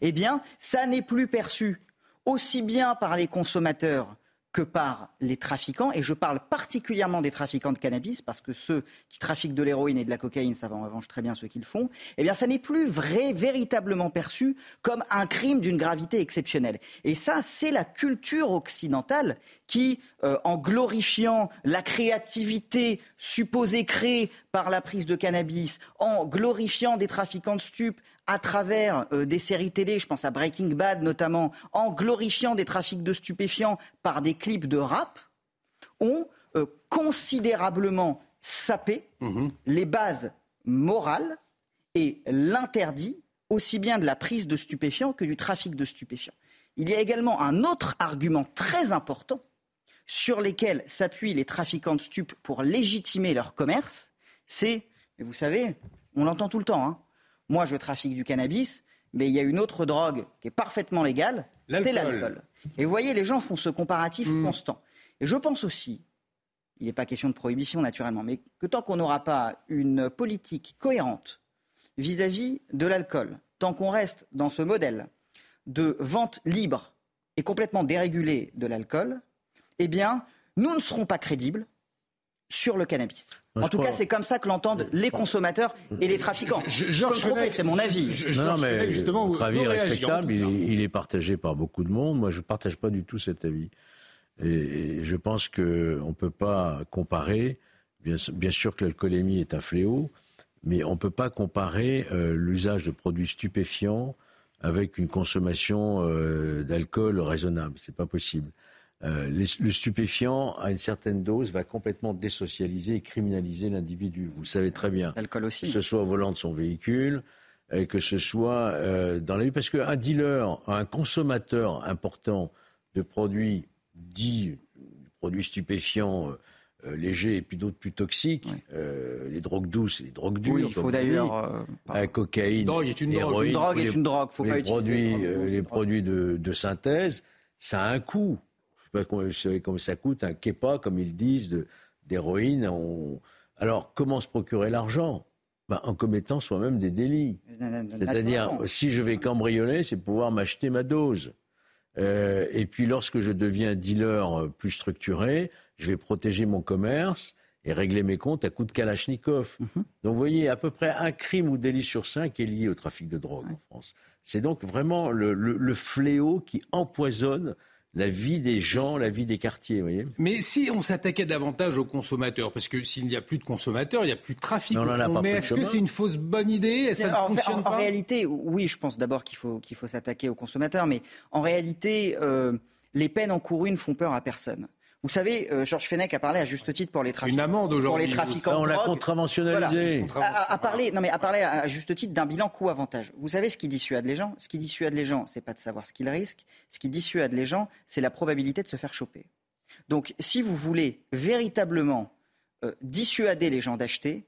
eh bien, ça n'est plus perçu aussi bien par les consommateurs que par les trafiquants, et je parle particulièrement des trafiquants de cannabis, parce que ceux qui trafiquent de l'héroïne et de la cocaïne savent en revanche très bien ce qu'ils font, eh bien ça n'est plus vrai, véritablement perçu comme un crime d'une gravité exceptionnelle. Et ça, c'est la culture occidentale qui, euh, en glorifiant la créativité supposée créée par la prise de cannabis, en glorifiant des trafiquants de stupes, à travers euh, des séries télé, je pense à Breaking Bad notamment, en glorifiant des trafics de stupéfiants par des clips de rap, ont euh, considérablement sapé mhm. les bases morales et l'interdit aussi bien de la prise de stupéfiants que du trafic de stupéfiants. Il y a également un autre argument très important sur lesquels s'appuient les trafiquants de stupes pour légitimer leur commerce, c'est, vous savez, on l'entend tout le temps, hein, moi je trafique du cannabis, mais il y a une autre drogue qui est parfaitement légale, c'est l'alcool. Et vous voyez, les gens font ce comparatif Hmm. constant. Et je pense aussi, il n'est pas question de prohibition naturellement, mais que tant qu'on n'aura pas une politique cohérente vis-à-vis de l'alcool, tant qu'on reste dans ce modèle de vente libre et complètement dérégulée de l'alcool, eh bien, nous ne serons pas crédibles sur le cannabis. En je tout crois- cas, c'est comme ça que l'entendent les consommateurs et les trafiquants. Je- Je, Georges c'est mon avis. je- Non, mais justement, votre avis est respectable, il est, il est partagé par beaucoup de monde. Moi, je ne partage pas du tout cet avis. Et, et je pense qu'on ne peut pas comparer, bien, bien sûr que l'alcoolémie est un fléau, mais on ne peut pas comparer euh, l'usage de produits stupéfiants avec une consommation euh, d'alcool raisonnable. C'est pas possible. Euh, les- le stupéfiant, à une certaine dose, va complètement désocialiser et criminaliser l'individu. Vous le savez très bien. L'alcool aussi. Que ce soit au volant de son véhicule, et que ce soit euh, dans la vie. Parce qu'un dealer, un consommateur important de produits dits, produits stupéfiants, euh, euh, légers et puis d'autres plus toxiques, euh, les drogues douces et les drogues dures. Oui, il faut d'ailleurs, euh, la cocaïne, Une drogue est une drogue. Une drogue est les- une drogue, faut les pas produits, euh, douces, les produits de, de synthèse, ça a un coût. Vous savez combien ça coûte, un kepa, comme ils disent, d'héroïne. on- Alors, comment se procurer l'argent? Ben, En commettant soi-même des délits. C'est-à-dire, si je vais cambrioler, c'est pouvoir m'acheter ma dose. Euh, et puis, lorsque je deviens dealer euh, plus structuré, je vais protéger mon commerce et régler mes comptes à coups de Kalachnikov. Mhm. Donc, vous voyez, à peu près un crime ou délit sur cinq est lié au trafic de drogue en France. C'est donc vraiment le, le- le fléau qui empoisonne la vie des gens, la vie des quartiers, vous voyez. Mais si on s'attaquait davantage aux consommateurs, parce que s'il n'y a plus de consommateurs, il n'y a plus de trafic. Mais on au en a fond. pas Mais est-ce que c'est une fausse bonne idée? Ça ne en, fonctionne en- en pas? réalité, oui, je pense d'abord qu'il faut, qu'il faut s'attaquer aux consommateurs, mais en réalité, euh, les peines encourues ne font peur à personne. Vous savez, euh, Georges Fenech a parlé à juste titre pour les trafiquants. Une amende pour aujourd'hui. les trafiquants Ça, on l'a contraventionnalisé. Voilà. A, a- a parlé, non mais a parlé à, à juste titre d'un bilan coût-avantage. Vous savez ce qui dissuade les gens? Ce qui dissuade les gens, c'est pas de savoir ce qu'ils risquent. Ce qui dissuade les gens, c'est la probabilité de se faire choper. Donc, si vous voulez véritablement euh, dissuader les gens d'acheter,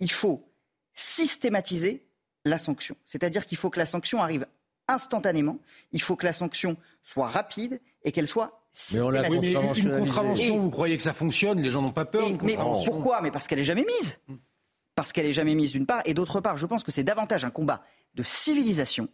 il faut systématiser la sanction. C'est-à-dire qu'il faut que la sanction arrive instantanément, il faut que la sanction soit rapide et qu'elle soit Mais on l'a systématique. Oui, mais une contravention, Et- vous croyez que ça fonctionne Les gens n'ont pas peur Et- mais pourquoi? Mais parce qu'elle est jamais mise. Parce qu'elle est jamais mise d'une part, et d'autre part, je pense que c'est davantage un combat de civilisation.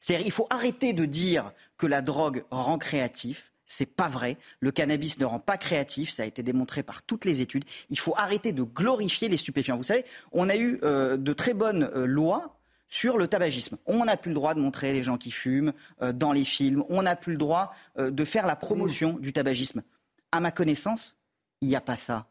C'est-à-dire, il faut arrêter de dire que la drogue rend créatif. C'est pas vrai. Le cannabis ne rend pas créatif. Ça a été démontré par toutes les études. Il faut arrêter de glorifier les stupéfiants. Vous savez, on a eu euh, de très bonnes euh, lois sur le tabagisme. On n'a plus le droit de montrer les gens qui fument euh, dans les films. On n'a plus le droit euh, de faire la promotion du tabagisme. À ma connaissance, il n'y a pas ça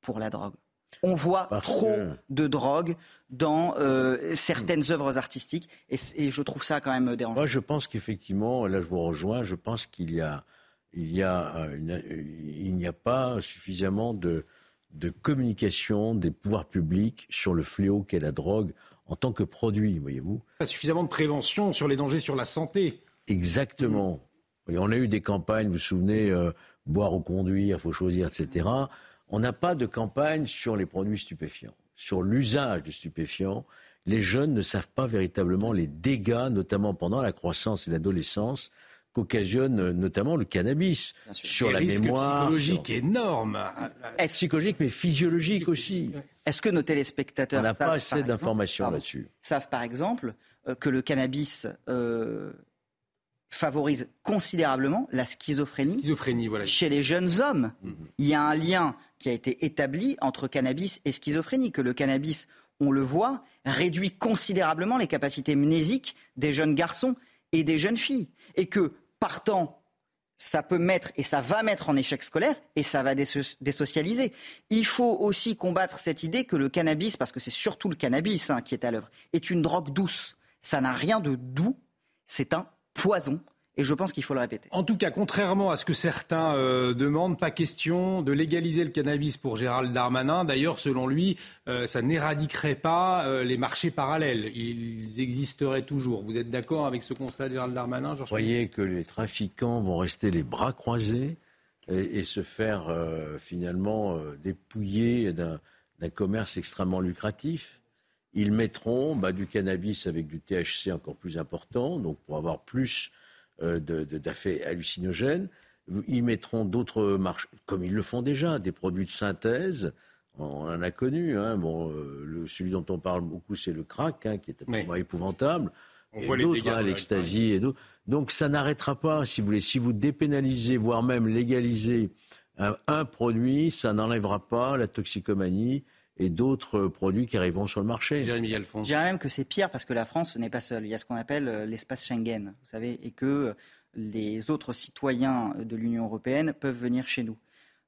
pour la drogue. On voit Parce trop que- de drogue dans euh, certaines œuvres artistiques et, je trouve ça quand même dérangeant. Moi, je pense qu'effectivement, là, je vous rejoins. Je pense qu'il y a, il y a, une- il n'y a pas suffisamment de, de communication des pouvoirs publics sur le fléau qu'est la drogue en tant que produit, voyez-vous. Pas suffisamment de prévention sur les dangers sur la santé. Exactement. Et on a eu des campagnes, vous vous souvenez, euh, boire ou conduire, faut choisir, etc. On n'a pas de campagne sur les produits stupéfiants, sur l'usage de stupéfiants. Les jeunes ne savent pas véritablement les dégâts, notamment pendant la croissance et l'adolescence, qu'occasionne euh, notamment le cannabis sur la mémoire. psychologiques énormes. sur- Psychologique, mais physiologique aussi. Est-ce que nos téléspectateurs On n'a savent, pas assez par exemple- d'informations là-dessus. savent par exemple euh, que le cannabis euh, favorise considérablement la schizophrénie, Schizophrénie, voilà. chez les jeunes hommes? Mhm. Il y a un lien qui a été établi entre cannabis et schizophrénie, que le cannabis, on le voit, réduit considérablement les capacités mnésiques des jeunes garçons et des jeunes filles. Et que, partant, ça peut mettre et ça va mettre en échec scolaire et ça va déso- désocialiser. Il faut aussi combattre cette idée que le cannabis, parce que c'est surtout le cannabis hein, qui est à l'œuvre, est une drogue douce. Ça n'a rien de doux, c'est un poison. Et je pense qu'il faut le répéter. En tout cas, contrairement à ce que certains euh, demandent, pas question de légaliser le cannabis pour Gérald Darmanin. D'ailleurs, selon lui, euh, ça n'éradiquerait pas euh, les marchés parallèles. Ils existeraient toujours. Vous êtes d'accord avec ce constat de Gérald Darmanin, Vous croyez que les trafiquants vont rester les bras croisés et, et se faire euh, finalement euh, dépouiller d'un commerce extrêmement lucratif? Ils mettront bah, du cannabis avec du THC encore plus important, donc pour avoir plus d'affaires hallucinogènes. Ils mettront d'autres marches, comme ils le font déjà, des produits de synthèse. On en a connu. Hein. Bon, euh, le, celui dont on parle beaucoup, c'est le crack, hein, qui est absolument épouvantable. On et d'autres, hein, l'ecstasy et d'autres. Donc ça n'arrêtera pas, si vous voulez. Si vous dépénalisez, voire même légalisez un, produit, ça n'enlèvera pas la toxicomanie et d'autres produits qui arriveront sur le marché. Je dirais même que c'est pire parce que la France n'est pas seule. Il y a ce qu'on appelle euh, l'espace Schengen, vous savez, et que les autres citoyens de l'Union européenne peuvent venir chez nous.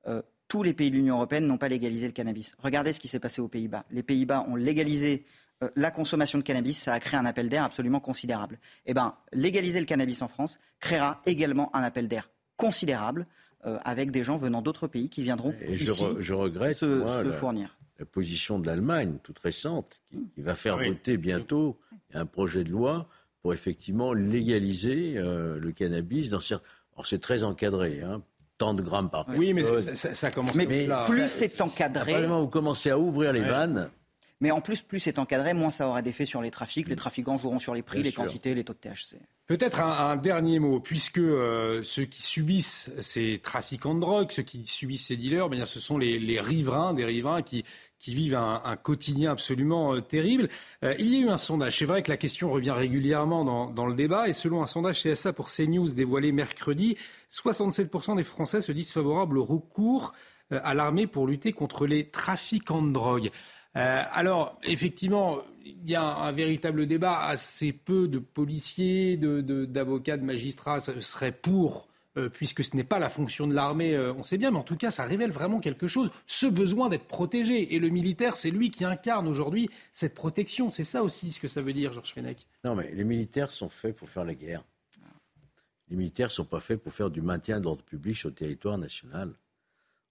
Euh, tous les pays de l'Union européenne n'ont pas légalisé le cannabis. Regardez ce qui s'est passé aux Pays-Bas. Les Pays-Bas ont légalisé euh, la consommation de cannabis, ça a créé un appel d'air absolument considérable. Eh bien, légaliser le cannabis en France créera également un appel d'air considérable euh, avec des gens venant d'autres pays qui viendront ici je, regrette, se, fournir. La position de l'Allemagne, toute récente, qui, va faire voter bientôt un projet de loi pour effectivement légaliser euh, le cannabis dans certains. Alors c'est très encadré, hein, tant de grammes par Oui, mais ça, commence mais, mais plus c'est encadré. Vous commencez à ouvrir les vannes. Mais en plus, plus c'est encadré, moins ça aura d'effet sur les trafics. Les trafiquants joueront sur les prix, les quantités, les taux de THC. Peut-être un, dernier mot, puisque euh, ceux qui subissent ces trafiquants de drogue, ceux qui subissent ces dealers, eh bien, ce sont les, riverains, des riverains qui, qui vivent un, quotidien absolument euh, terrible. Euh, il y a eu un sondage. C'est vrai que la question revient régulièrement dans, dans, le débat. Et selon un sondage CSA pour CNews dévoilé mercredi, 67% des Français se disent favorables au recours à l'armée pour lutter contre les trafiquants de drogue. Euh, alors, effectivement, il y a un, véritable débat. Assez peu de policiers, d'avocats, de, magistrats seraient pour, euh, puisque ce n'est pas la fonction de l'armée, euh, on sait bien, mais en tout cas, ça révèle vraiment quelque chose, ce besoin d'être protégé. Et le militaire, c'est lui qui incarne aujourd'hui cette protection. C'est ça aussi ce que ça veut dire, Georges Fenech. Non, mais les militaires sont faits pour faire la guerre. Les militaires ne sont pas faits pour faire du maintien d'ordre public sur le territoire national.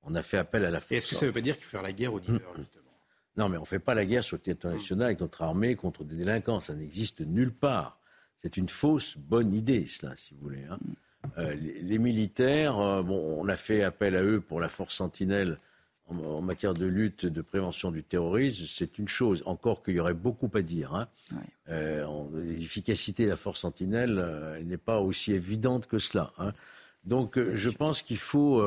On a fait appel à la force. Est-ce que ça ne veut pas dire qu'il faut faire la guerre aux dealers, justement? Non, mais on ne fait pas la guerre sur le territoire national avec notre armée contre des délinquants. Ça n'existe nulle part. C'est une fausse bonne idée, cela, si vous voulez. Hein. Euh, les, militaires, euh, bon, on a fait appel à eux pour la force sentinelle en, matière de lutte, de prévention du terrorisme. C'est une chose, encore qu'il y aurait beaucoup à dire. Hein. Euh, l'efficacité de la force sentinelle n'est pas aussi évidente que cela. Hein. Donc, je pense qu'il faut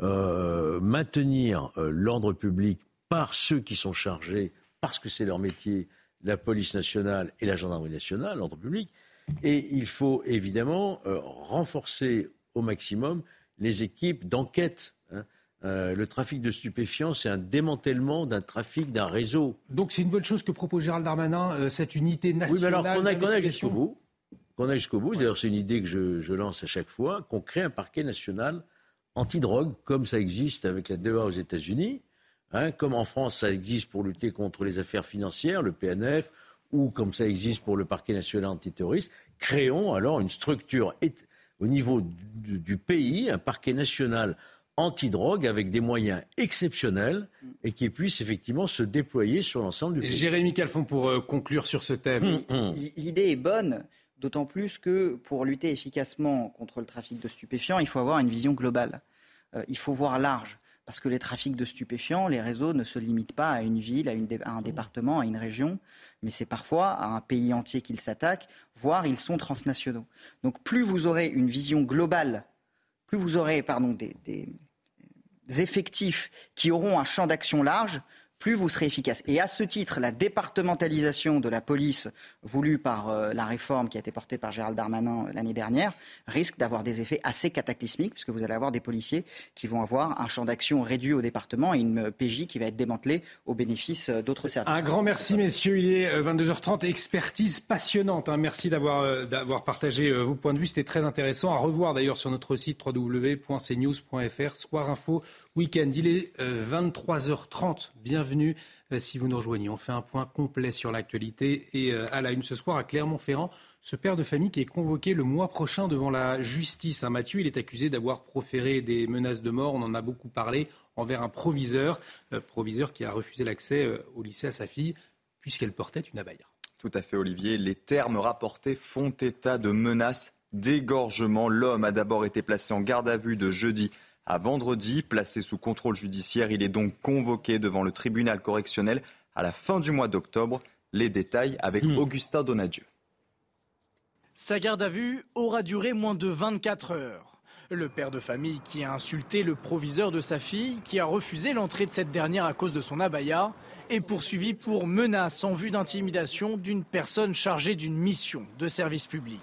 maintenir l'ordre public par ceux qui sont chargés, parce que c'est leur métier, la police nationale et la gendarmerie nationale, l'ordre public. Et il faut évidemment euh, renforcer au maximum les équipes d'enquête. Hein. Euh, le trafic de stupéfiants, c'est un démantèlement d'un trafic, d'un réseau. Donc c'est une bonne chose que propose Gérald Darmanin, euh, cette unité nationale. Oui, mais alors qu'on aille jusqu'au bout. Qu'on aille jusqu'au bout. D'ailleurs, c'est une idée que je, je, lance à chaque fois, qu'on crée un parquet national anti-drogue, comme ça existe avec la DEA aux États-Unis. Hein, comme en France, ça existe pour lutter contre les affaires financières, le PNF, ou comme ça existe pour le parquet national antiterroriste, créons alors une structure au niveau du, pays, un parquet national antidrogue avec des moyens exceptionnels et qui puisse effectivement se déployer sur l'ensemble du pays. Jérémy Calfon, pour euh, conclure sur ce thème. Hum, hum. L'idée est bonne, d'autant plus que pour lutter efficacement contre le trafic de stupéfiants, il faut avoir une vision globale. Euh, il faut voir large. Parce que les trafics de stupéfiants, les réseaux ne se limitent pas à une ville, à, un département, à une région, mais c'est parfois à un pays entier qu'ils s'attaquent, voire ils sont transnationaux. Donc plus vous aurez une vision globale, plus vous aurez des effectifs qui auront un champ d'action large, plus vous serez efficace. Et à ce titre, la départementalisation de la police voulue par euh, la réforme qui a été portée par Gérald Darmanin euh, l'année dernière risque d'avoir des effets assez cataclysmiques, puisque vous allez avoir des policiers qui vont avoir un champ d'action réduit au département et une euh, PJ qui va être démantelée au bénéfice d'autres services. Un grand merci, messieurs. Il est 22h30. Expertise passionnante. Hein. Merci d'avoir, d'avoir partagé vos points de vue. C'était très intéressant. À revoir d'ailleurs sur notre site www.cnews.fr. Soir Info Week-end. Il est 23h30. Bienvenue bienvenue euh, si vous nous rejoignez. On fait un point complet sur l'actualité et euh, à la une ce soir à Clermont-Ferrand, ce père de famille qui est convoqué le mois prochain devant la justice. Mathieu, il est accusé d'avoir proféré des menaces de mort, on en a beaucoup parlé, envers un proviseur, euh, proviseur qui a refusé l'accès au lycée à sa fille puisqu'elle portait une abaya. Tout à fait, Olivier. Les termes rapportés font état de menaces d'égorgement. L'homme a d'abord été placé en garde à vue de jeudi à vendredi. Placé sous contrôle judiciaire, il est donc convoqué devant le tribunal correctionnel à la fin du mois d'octobre. Les détails avec Hmm. Augustin Donadieu. Sa garde à vue aura duré moins de 24 heures. Le père de famille qui a insulté le proviseur de sa fille, qui a refusé l'entrée de cette dernière à cause de son abaya, est poursuivi pour menace en vue d'intimidation d'une personne chargée d'une mission de service public.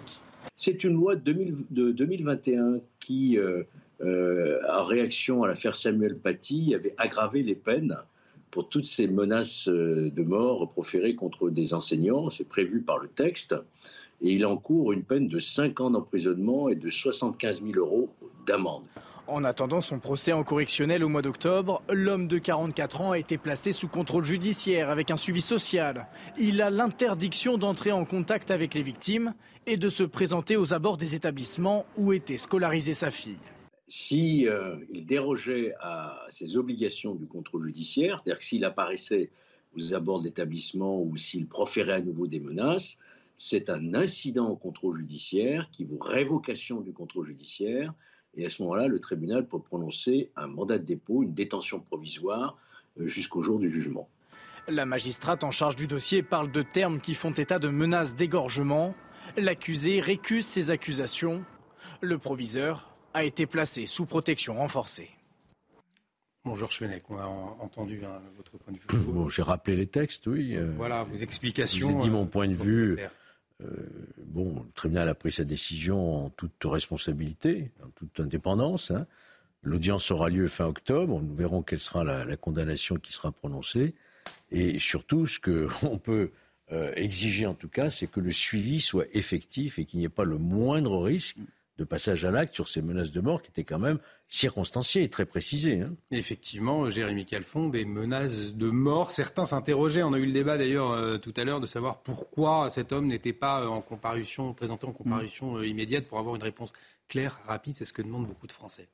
C'est une loi de, 2000 de 2021 qui, euh, euh, en réaction à l'affaire Samuel Paty, avait aggravé les peines pour toutes ces menaces euh, de mort proférées contre des enseignants. C'est prévu par le texte. Et il encourt une peine de 5 ans d'emprisonnement et de 75 000 euros d'amende. En attendant son procès en correctionnel au mois d'octobre, l'homme de 44 ans a été placé sous contrôle judiciaire avec un suivi social. Il a l'interdiction d'entrer en contact avec les victimes et de se présenter aux abords des établissements où était scolarisée sa fille. Si euh, il dérogeait à ses obligations du contrôle judiciaire, c'est-à-dire que s'il apparaissait aux abords de l'établissement ou s'il proférait à nouveau des menaces, c'est un incident au contrôle judiciaire qui vaut révocation du contrôle judiciaire. Et à ce moment-là, le tribunal peut prononcer un mandat de dépôt, une détention provisoire euh, jusqu'au jour du jugement. La magistrate en charge du dossier parle de termes qui font état de menaces d'égorgement. L'accusé récuse ces accusations. Le proviseur a été placé sous protection renforcée. Bon, Georges Fenech, on a en- entendu hein, votre point de vue. Bon, j'ai rappelé les textes, oui. euh, Voilà, vos explications. J'ai dit euh, mon point de vue. Euh, bon, le tribunal a pris sa décision en toute responsabilité, en toute indépendance. hein. L'audience aura lieu fin octobre. Nous verrons quelle sera la, la condamnation qui sera prononcée. Et surtout, ce qu'on peut euh, exiger en tout cas, c'est que le suivi soit effectif et qu'il n'y ait pas le moindre risque de passage à l'acte sur ces menaces de mort qui étaient quand même circonstanciées et très précisées. hein. Effectivement, Jérémy Calfon, des menaces de mort. Certains s'interrogeaient, on a eu le débat d'ailleurs euh, tout à l'heure, de savoir pourquoi cet homme n'était pas euh, en comparution, présenté en comparution euh, immédiate pour avoir une réponse claire, rapide. C'est ce que demandent beaucoup de Français.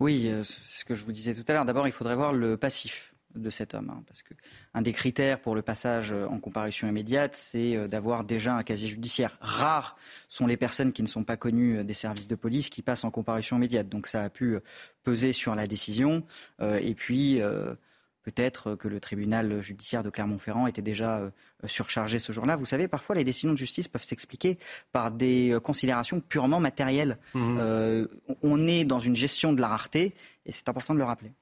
Oui, c'est ce que je vous disais tout à l'heure. D'abord, il faudrait voir le passif de cet homme, hein, parce que un des critères pour le passage euh, en comparution immédiate, c'est euh, d'avoir déjà un casier judiciaire. Rares sont les personnes qui ne sont pas connues euh, des services de police qui passent en comparution immédiate. Donc, ça a pu peser sur la décision. Euh, et puis. euh, Peut-être que le tribunal judiciaire de Clermont-Ferrand était déjà surchargé ce jour-là. Vous savez, parfois les décisions de justice peuvent s'expliquer par des considérations purement matérielles. Euh, on est dans une gestion de la rareté et c'est important de le rappeler.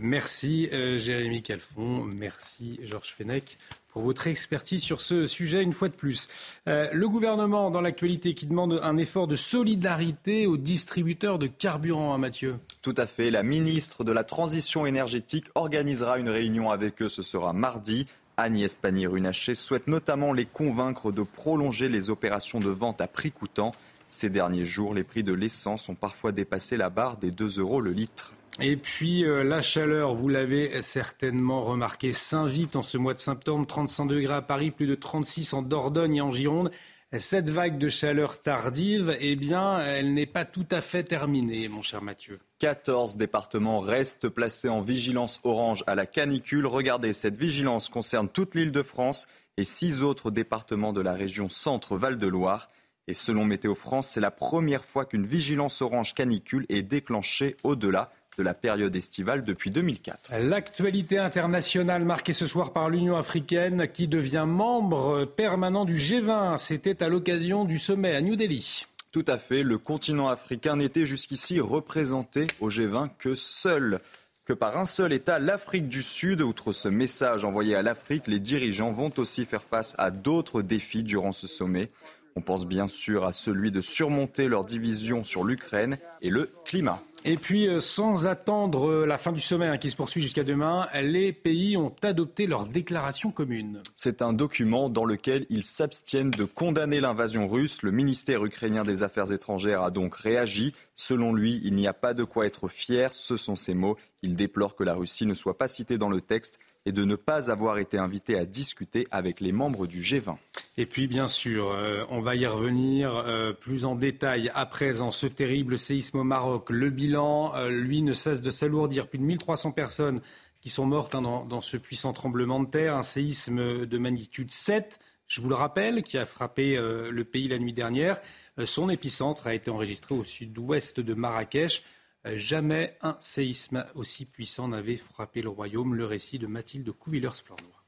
Merci euh, Jérémy Calfon, merci Georges Fenech pour votre expertise sur ce sujet une fois de plus. Euh, le gouvernement dans l'actualité qui demande un effort de solidarité aux distributeurs de carburant, hein, Mathieu. Tout à fait. La ministre de la Transition énergétique organisera une réunion avec eux. Ce sera mardi. Agnès Pannier-Runacher souhaite notamment les convaincre de prolonger les opérations de vente à prix coûtant. Ces derniers jours, les prix de l'essence ont parfois dépassé la barre des 2 euros le litre. Et puis euh, la chaleur, vous l'avez certainement remarqué, s'invite en ce mois de septembre, 35 degrés à Paris, plus de 36 en Dordogne et en Gironde. Cette vague de chaleur tardive, eh bien, elle n'est pas tout à fait terminée, mon cher Mathieu. 14 départements restent placés en vigilance orange à la canicule. Regardez, cette vigilance concerne toute l'île de France et six autres départements de la région Centre-Val de Loire. Et selon Météo France, c'est la première fois qu'une vigilance orange canicule est déclenchée au-delà de la période estivale depuis 2004. L'actualité internationale marquée ce soir par l'Union africaine qui devient membre permanent du G20. C'était à l'occasion du sommet à New Delhi. Tout à fait, le continent africain n'était jusqu'ici représenté au G20 que seul que par un seul État, l'Afrique du Sud. Outre ce message envoyé à l'Afrique, les dirigeants vont aussi faire face à d'autres défis durant ce sommet. On pense bien sûr à celui de surmonter leur division sur l'Ukraine et le climat. Et puis, euh, sans attendre euh, la fin du sommet hein, qui se poursuit jusqu'à demain, les pays ont adopté leur déclaration commune. C'est un document dans lequel ils s'abstiennent de condamner l'invasion russe. Le ministère ukrainien des Affaires étrangères a donc réagi. Selon lui, il n'y a pas de quoi être fier. Ce sont ses mots. Il déplore que la Russie ne soit pas citée dans le texte et de ne pas avoir été invité à discuter avec les membres du G20. Et puis, bien sûr, euh, on va y revenir euh, plus en détail à présent. Ce terrible séisme au Maroc, le bilan, euh, lui, ne cesse de s'alourdir. Plus de 1300 personnes qui sont mortes hein, dans, dans ce puissant tremblement de terre, un séisme de magnitude 7, je vous le rappelle, qui a frappé le pays la nuit dernière. Son épicentre a été enregistré au sud-ouest de Marrakech. Jamais un séisme aussi puissant n'avait frappé le royaume. Le récit de Mathilde Couvillers-Flornois.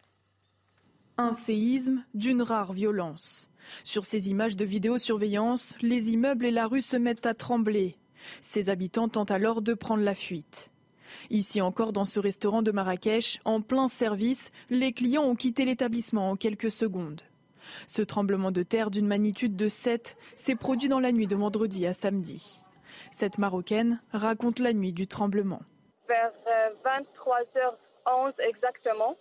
Un séisme d'une rare violence. Sur ces images de vidéosurveillance, les immeubles et la rue se mettent à trembler. Ses habitants tentent alors de prendre la fuite. Ici encore, dans ce restaurant de Marrakech, en plein service, les clients ont quitté l'établissement en quelques secondes. Ce tremblement de terre d'une magnitude de 7 s'est produit dans la nuit de vendredi à samedi. Cette Marocaine raconte la nuit du tremblement. Vers 23h11 euh, exactement,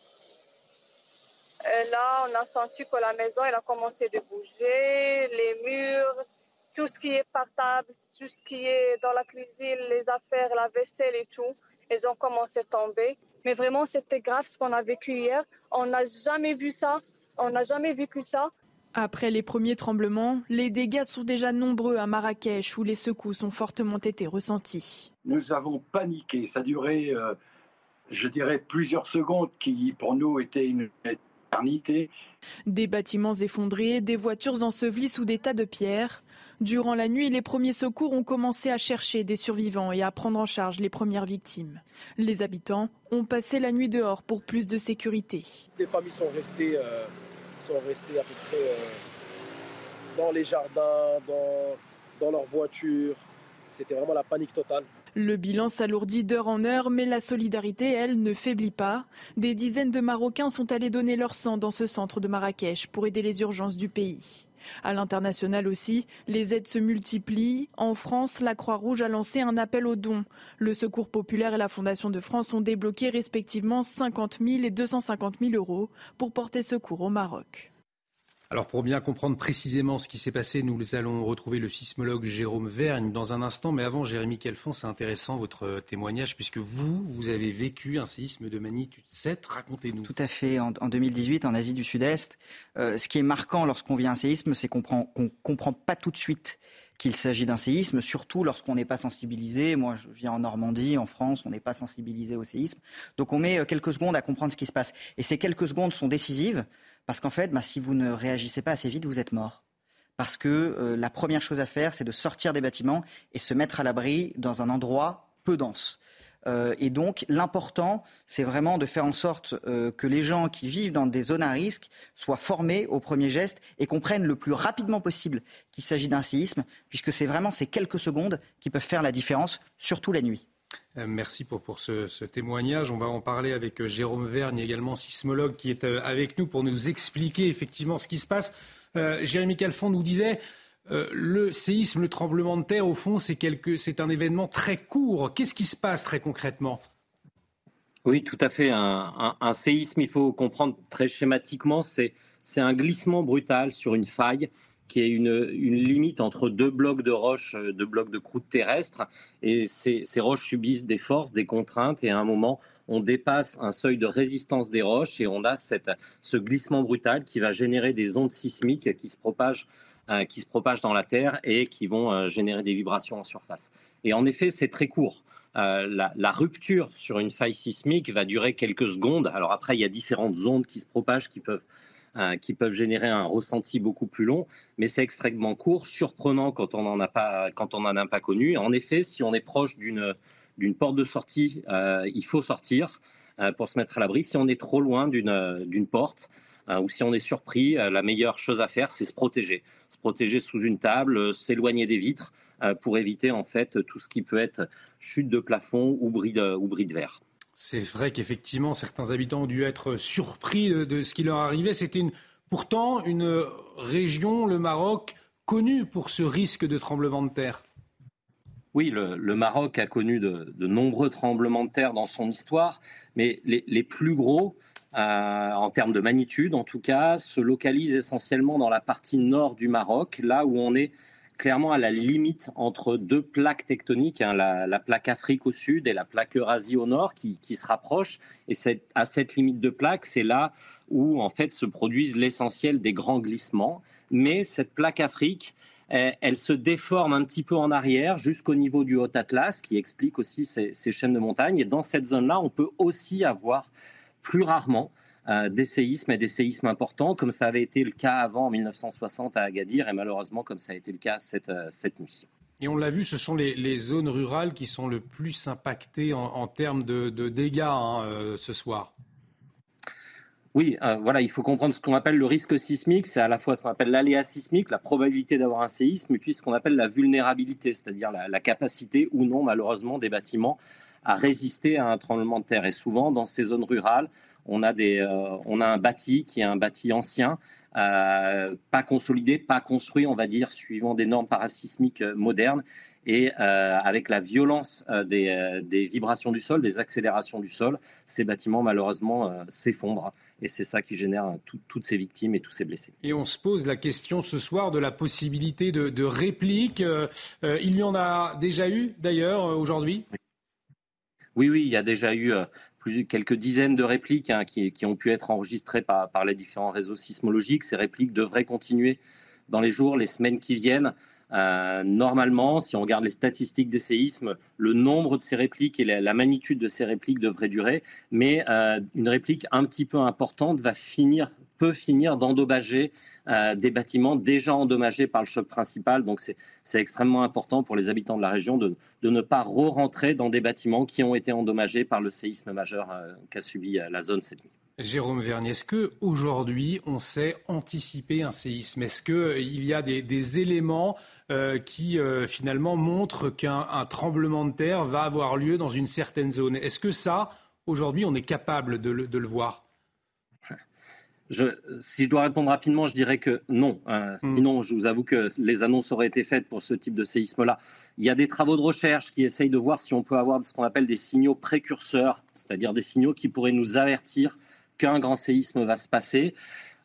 là, on a senti que la maison elle a commencé de bouger, les murs, tout ce qui est portable, tout ce qui est dans la cuisine, les affaires, la vaisselle et tout, elles ont commencé à tomber. Mais vraiment, c'était grave ce qu'on a vécu hier. On n'a jamais vu ça. On n'a jamais vécu ça. Après les premiers tremblements, les dégâts sont déjà nombreux à Marrakech où les secousses ont fortement été ressentis. Nous avons paniqué. Ça a duré, euh, je dirais, plusieurs secondes qui pour nous étaient une éternité. Des bâtiments effondrés, des voitures ensevelies sous des tas de pierres. Durant la nuit, les premiers secours ont commencé à chercher des survivants et à prendre en charge les premières victimes. Les habitants ont passé la nuit dehors pour plus de sécurité. Les familles sont restées, euh, sont restées à peu près euh, dans les jardins, dans, leurs voitures. C'était vraiment la panique totale. Le bilan s'alourdit d'heure en heure, mais la solidarité, elle, ne faiblit pas. Des dizaines de Marocains sont allés donner leur sang dans ce centre de Marrakech pour aider les urgences du pays. À l'international aussi, les aides se multiplient. En France, la Croix-Rouge a lancé un appel aux dons. Le Secours populaire et la Fondation de France ont débloqué respectivement 50 000 et 250 000 euros pour porter secours au Maroc. Alors pour bien comprendre précisément ce qui s'est passé, nous allons retrouver le sismologue Jérôme Vergne dans un instant. Mais avant, Jérémy Kelfon, c'est intéressant votre témoignage puisque vous, vous avez vécu un séisme de magnitude 7. Racontez-nous. Tout à fait. En, 2018, en Asie du Sud-Est, euh, ce qui est marquant lorsqu'on vit un séisme, c'est qu'on ne comprend pas tout de suite qu'il s'agit d'un séisme, surtout lorsqu'on n'est pas sensibilisé. Moi, je viens en Normandie, en France, on n'est pas sensibilisé au séisme. Donc on met euh, quelques secondes à comprendre ce qui se passe. Et ces quelques secondes sont décisives parce qu'en fait, bah, si vous ne réagissez pas assez vite, vous êtes mort. Parce que euh, la première chose à faire, c'est de sortir des bâtiments et se mettre à l'abri dans un endroit peu dense. Euh, et donc, l'important, c'est vraiment de faire en sorte euh, que les gens qui vivent dans des zones à risque soient formés au premier geste et comprennent le plus rapidement possible qu'il s'agit d'un séisme, puisque c'est vraiment ces quelques secondes qui peuvent faire la différence, surtout la nuit. Euh, merci pour, ce, témoignage. On va en parler avec euh, Jérôme Vergne, également sismologue, qui est euh, avec nous pour nous expliquer effectivement ce qui se passe. Jérémy Calfon nous disait le séisme, le tremblement de terre, au fond, c'est un événement très court. Qu'est-ce qui se passe très concrètement? Oui, tout à fait. un séisme, il faut comprendre très schématiquement, c'est un glissement brutal sur une faille qui est une, limite entre deux blocs de roches, euh, deux blocs de croûte terrestre, et ces, roches subissent des forces, des contraintes, et à un moment, on dépasse un seuil de résistance des roches et on a ce glissement brutal qui va générer des ondes sismiques qui se propagent euh, qui se propagent dans la Terre et qui vont euh, générer des vibrations en surface. Et en effet, c'est très court. la, rupture sur une faille sismique va durer quelques secondes. Alors après, il y a différentes ondes qui se propagent, qui peuvent euh, qui peuvent générer un ressenti beaucoup plus long, mais c'est extrêmement court, surprenant quand on n'en a pas, a pas connu. En effet, si on est proche d'une porte de sortie, euh, il faut sortir euh, pour se mettre à l'abri. Si on est trop loin d'une porte ou si on est surpris, la meilleure chose à faire, c'est se protéger, se protéger sous une table, s'éloigner des vitres pour éviter en fait tout ce qui peut être chute de plafond ou ou bris de verre. C'est vrai qu'effectivement, certains habitants ont dû être surpris de, ce qui leur arrivait. C'était pourtant une région, le Maroc, connue pour ce risque de tremblement de terre. Oui, le, Maroc a connu de, nombreux tremblements de terre dans son histoire, mais les, plus gros, euh, en termes de magnitude en tout cas, se localisent essentiellement dans la partie nord du Maroc, là où on est clairement à la limite entre deux plaques tectoniques, hein, la, plaque Afrique au sud et la plaque Eurasie au nord, qui, se rapprochent. Et à cette limite de plaque, c'est là où en fait se produisent l'essentiel des grands glissements. Mais cette plaque Afrique, elle, se déforme un petit peu en arrière jusqu'au niveau du Haut Atlas, qui explique aussi ces, ces chaînes de montagnes. Et dans cette zone-là, on peut aussi avoir plus rarement des séismes et des séismes importants, comme ça avait été le cas avant en 1960 à Agadir et malheureusement comme ça a été le cas cette, euh, cette nuit. Et on l'a vu, ce sont les, zones rurales qui sont le plus impactées en, termes de, dégâts hein, euh, ce soir. Oui, euh, voilà, il faut comprendre ce qu'on appelle le risque sismique. C'est à la fois ce qu'on appelle l'aléa sismique, la probabilité d'avoir un séisme, et puis ce qu'on appelle la vulnérabilité, c'est-à-dire la, capacité ou non, malheureusement, des bâtiments à résister à un tremblement de terre. Et souvent, dans ces zones rurales, on a, des, euh, on a un bâti qui est un bâti ancien, euh, pas consolidé, pas construit, on va dire, suivant des normes parasismiques modernes, et avec la violence des, des, vibrations du sol, des accélérations du sol, ces bâtiments malheureusement s'effondrent. Et c'est ça qui génère toutes ces victimes et tous ces blessés. Et on se pose la question ce soir de la possibilité de, de réplique. Euh, euh, il y en a déjà eu d'ailleurs euh, aujourd'hui? Oui. oui, il y a déjà eu plus, quelques dizaines de répliques hein, qui, ont pu être enregistrées par, les différents réseaux sismologiques. Ces répliques devraient continuer dans les jours, les semaines qui viennent. Euh, normalement, si on regarde les statistiques des séismes, le nombre de ces répliques et la, magnitude de ces répliques devrait durer, mais euh, une réplique un petit peu importante va finir, peut finir d'endommager euh, des bâtiments déjà endommagés par le choc principal. Donc c'est extrêmement important pour les habitants de la région de, ne pas re-rentrer dans des bâtiments qui ont été endommagés par le séisme majeur qu'a subi la zone cette nuit. Jérôme Vernier, est-ce qu'aujourd'hui, on sait anticiper un séisme? Est-ce qu'il y a des, éléments euh, qui euh, finalement montrent qu'un tremblement de terre va avoir lieu dans une certaine zone? Est-ce que ça, aujourd'hui, on est capable de le, voir? Si je dois répondre rapidement, je dirais que non. Euh, hmm. Sinon, je vous avoue que les annonces auraient été faites pour ce type de séisme-là. Il y a des travaux de recherche qui essayent de voir si on peut avoir ce qu'on appelle des signaux précurseurs, c'est-à-dire des signaux qui pourraient nous avertir qu'un grand séisme va se passer.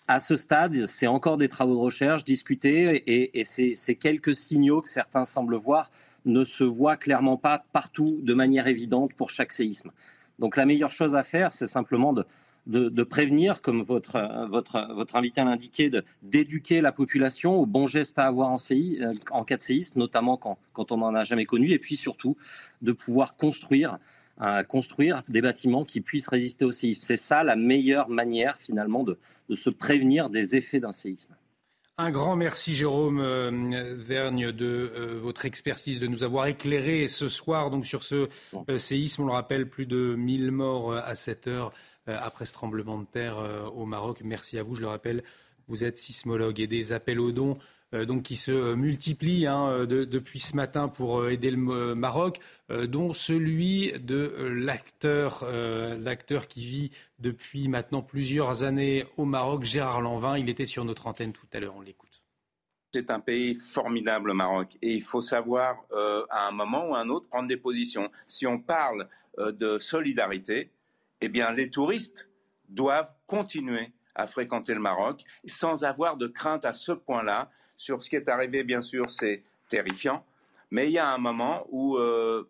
À ce stade, c'est encore des travaux de recherche discutés et, ces, quelques signaux que certains semblent voir ne se voient clairement pas partout de manière évidente pour chaque séisme. Donc la meilleure chose à faire, c'est simplement de, prévenir, comme votre, votre, votre invité l'a indiqué, d'éduquer la population aux bons gestes à avoir en, en cas de séisme, notamment quand, quand on n'en a jamais connu, et puis surtout de pouvoir construire à construire des bâtiments qui puissent résister au séisme. C'est ça la meilleure manière finalement de, se prévenir des effets d'un séisme. Un grand merci Jérôme euh, Vergne de euh, votre expertise, de nous avoir éclairé ce soir donc sur ce euh, séisme. On le rappelle, plus de 1000 morts à 7 heures après ce tremblement de terre au Maroc. Merci à vous, je le rappelle, vous êtes sismologue et des appels aux dons euh, donc qui se euh, multiplient hein, euh, depuis ce matin pour aider le Maroc, dont celui de l'acteur, l'acteur qui vit depuis maintenant plusieurs années au Maroc, Gérard Lanvin. Il était sur notre antenne tout à l'heure, on l'écoute. C'est un pays formidable, le Maroc, et il faut savoir à un moment ou à un autre prendre des positions. Si on parle de solidarité, eh bien les touristes doivent continuer à fréquenter le Maroc sans avoir de crainte à ce point-là sur ce qui est arrivé, bien sûr, c'est terrifiant, mais il y a un moment où euh,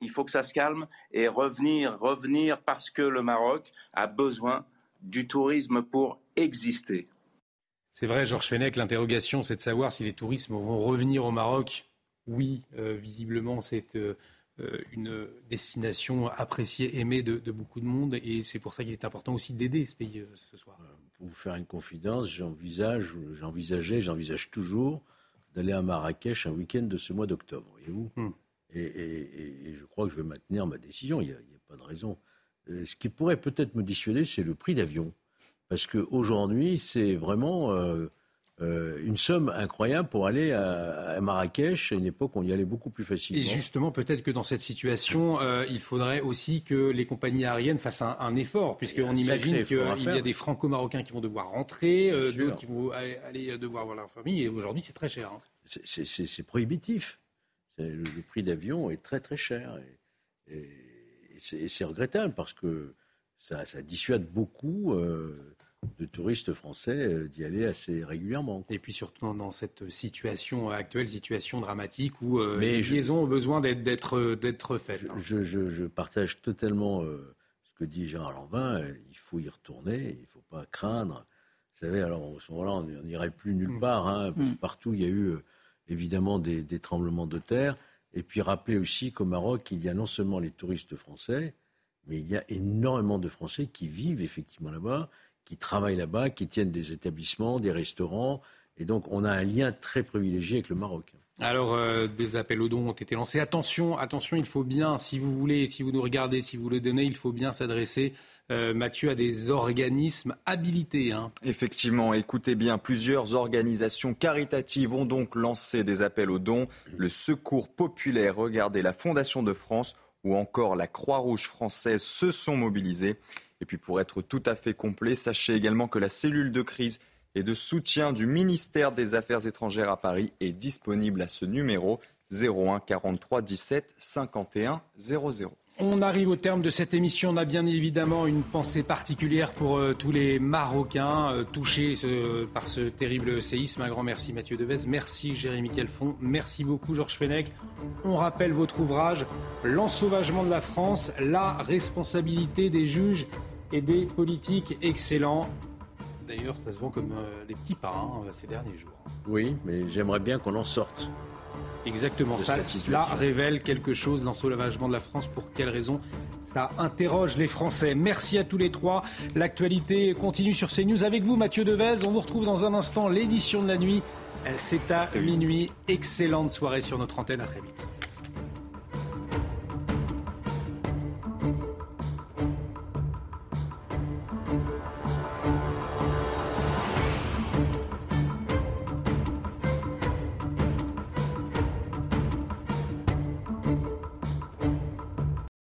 il faut que ça se calme et revenir, revenir parce que le Maroc a besoin du tourisme pour exister. C'est vrai, Georges Fenech, l'interrogation, c'est de savoir si les touristes vont revenir au Maroc. Oui, euh, visiblement, c'est euh, une destination appréciée, aimée de, de, beaucoup de monde, et c'est pour ça qu'il est important aussi d'aider ce pays ce soir pour vous faire une confidence, j'envisage, j'envisageais, j'envisage toujours d'aller à Marrakech un week-end de ce mois d'octobre, voyez-vous. Hmm. Et, je crois que je vais maintenir ma décision, il n'y a, pas de raison. Euh, ce qui pourrait peut-être me dissuader, c'est le prix d'avion. Parce qu'aujourd'hui, c'est vraiment euh, euh, une somme incroyable pour aller à, Marrakech à une époque où on y allait beaucoup plus facilement. Et justement, peut-être que dans cette situation, euh, il faudrait aussi que les compagnies aériennes fassent un, effort, puisqu'on imagine qu'il y a des franco-marocains qui vont devoir rentrer, euh, d'autres qui vont aller devoir voir leur famille, et aujourd'hui c'est très cher. Hein. C'est prohibitif. Le, prix d'avion est très très cher. Et, c'est regrettable parce que ça, ça dissuade beaucoup de touristes français euh, d'y aller assez régulièrement. Et puis surtout dans cette situation actuelle, situation dramatique où euh, les liaisons ont besoin d'être faites. Je, partage totalement euh, ce que dit Gérard Lanvin. Il faut y retourner, il ne faut pas craindre. Vous savez, alors à ce moment-là, on n'irait plus nulle mm. part. Hein, mm. Partout, il y a eu évidemment des, des, tremblements de terre. Et puis rappeler aussi qu'au Maroc, il y a non seulement les touristes français, mais il y a énormément de Français qui vivent effectivement là-bas qui travaillent là-bas, qui tiennent des établissements, des restaurants, Et donc, on a un lien très privilégié avec le Maroc. Alors, euh, des appels aux dons ont été lancés. Attention, attention, il faut bien, si vous voulez, si vous nous regardez, si vous le donnez, il faut bien s'adresser, euh, Mathieu, à des organismes habilités. Hein. Effectivement, écoutez bien, plusieurs organisations caritatives ont donc lancé des appels aux dons. Le Secours populaire, regardez, la Fondation de France ou encore la Croix-Rouge française se sont mobilisés. Et puis, pour être tout à fait complet, sachez également que la cellule de crise et de soutien du ministère des Affaires étrangères à Paris est disponible à ce numéro 01 43 17 51 00. On arrive au terme de cette émission. On a bien évidemment une pensée particulière pour euh, tous les Marocains euh, touchés par ce terrible séisme. Un grand merci Mathieu Devez, merci Jérémy Calfon, merci beaucoup Georges Fenech. On rappelle votre ouvrage L'ensauvagement de la France, la responsabilité des juges et des politiques excellents. D'ailleurs, ça se vend comme euh, des petits pains euh, ces derniers jours. Oui, mais j'aimerais bien qu'on en sorte. Exactement. Ça, cela révèle quelque chose dans ce lavagement de la France. Pour quelle raison Ça interroge les Français. Merci à tous les trois. L'actualité continue sur CNews avec vous, Mathieu Devez. On vous retrouve dans un instant l'édition de la nuit. C'est à minuit. Excellente soirée sur notre antenne. À très vite.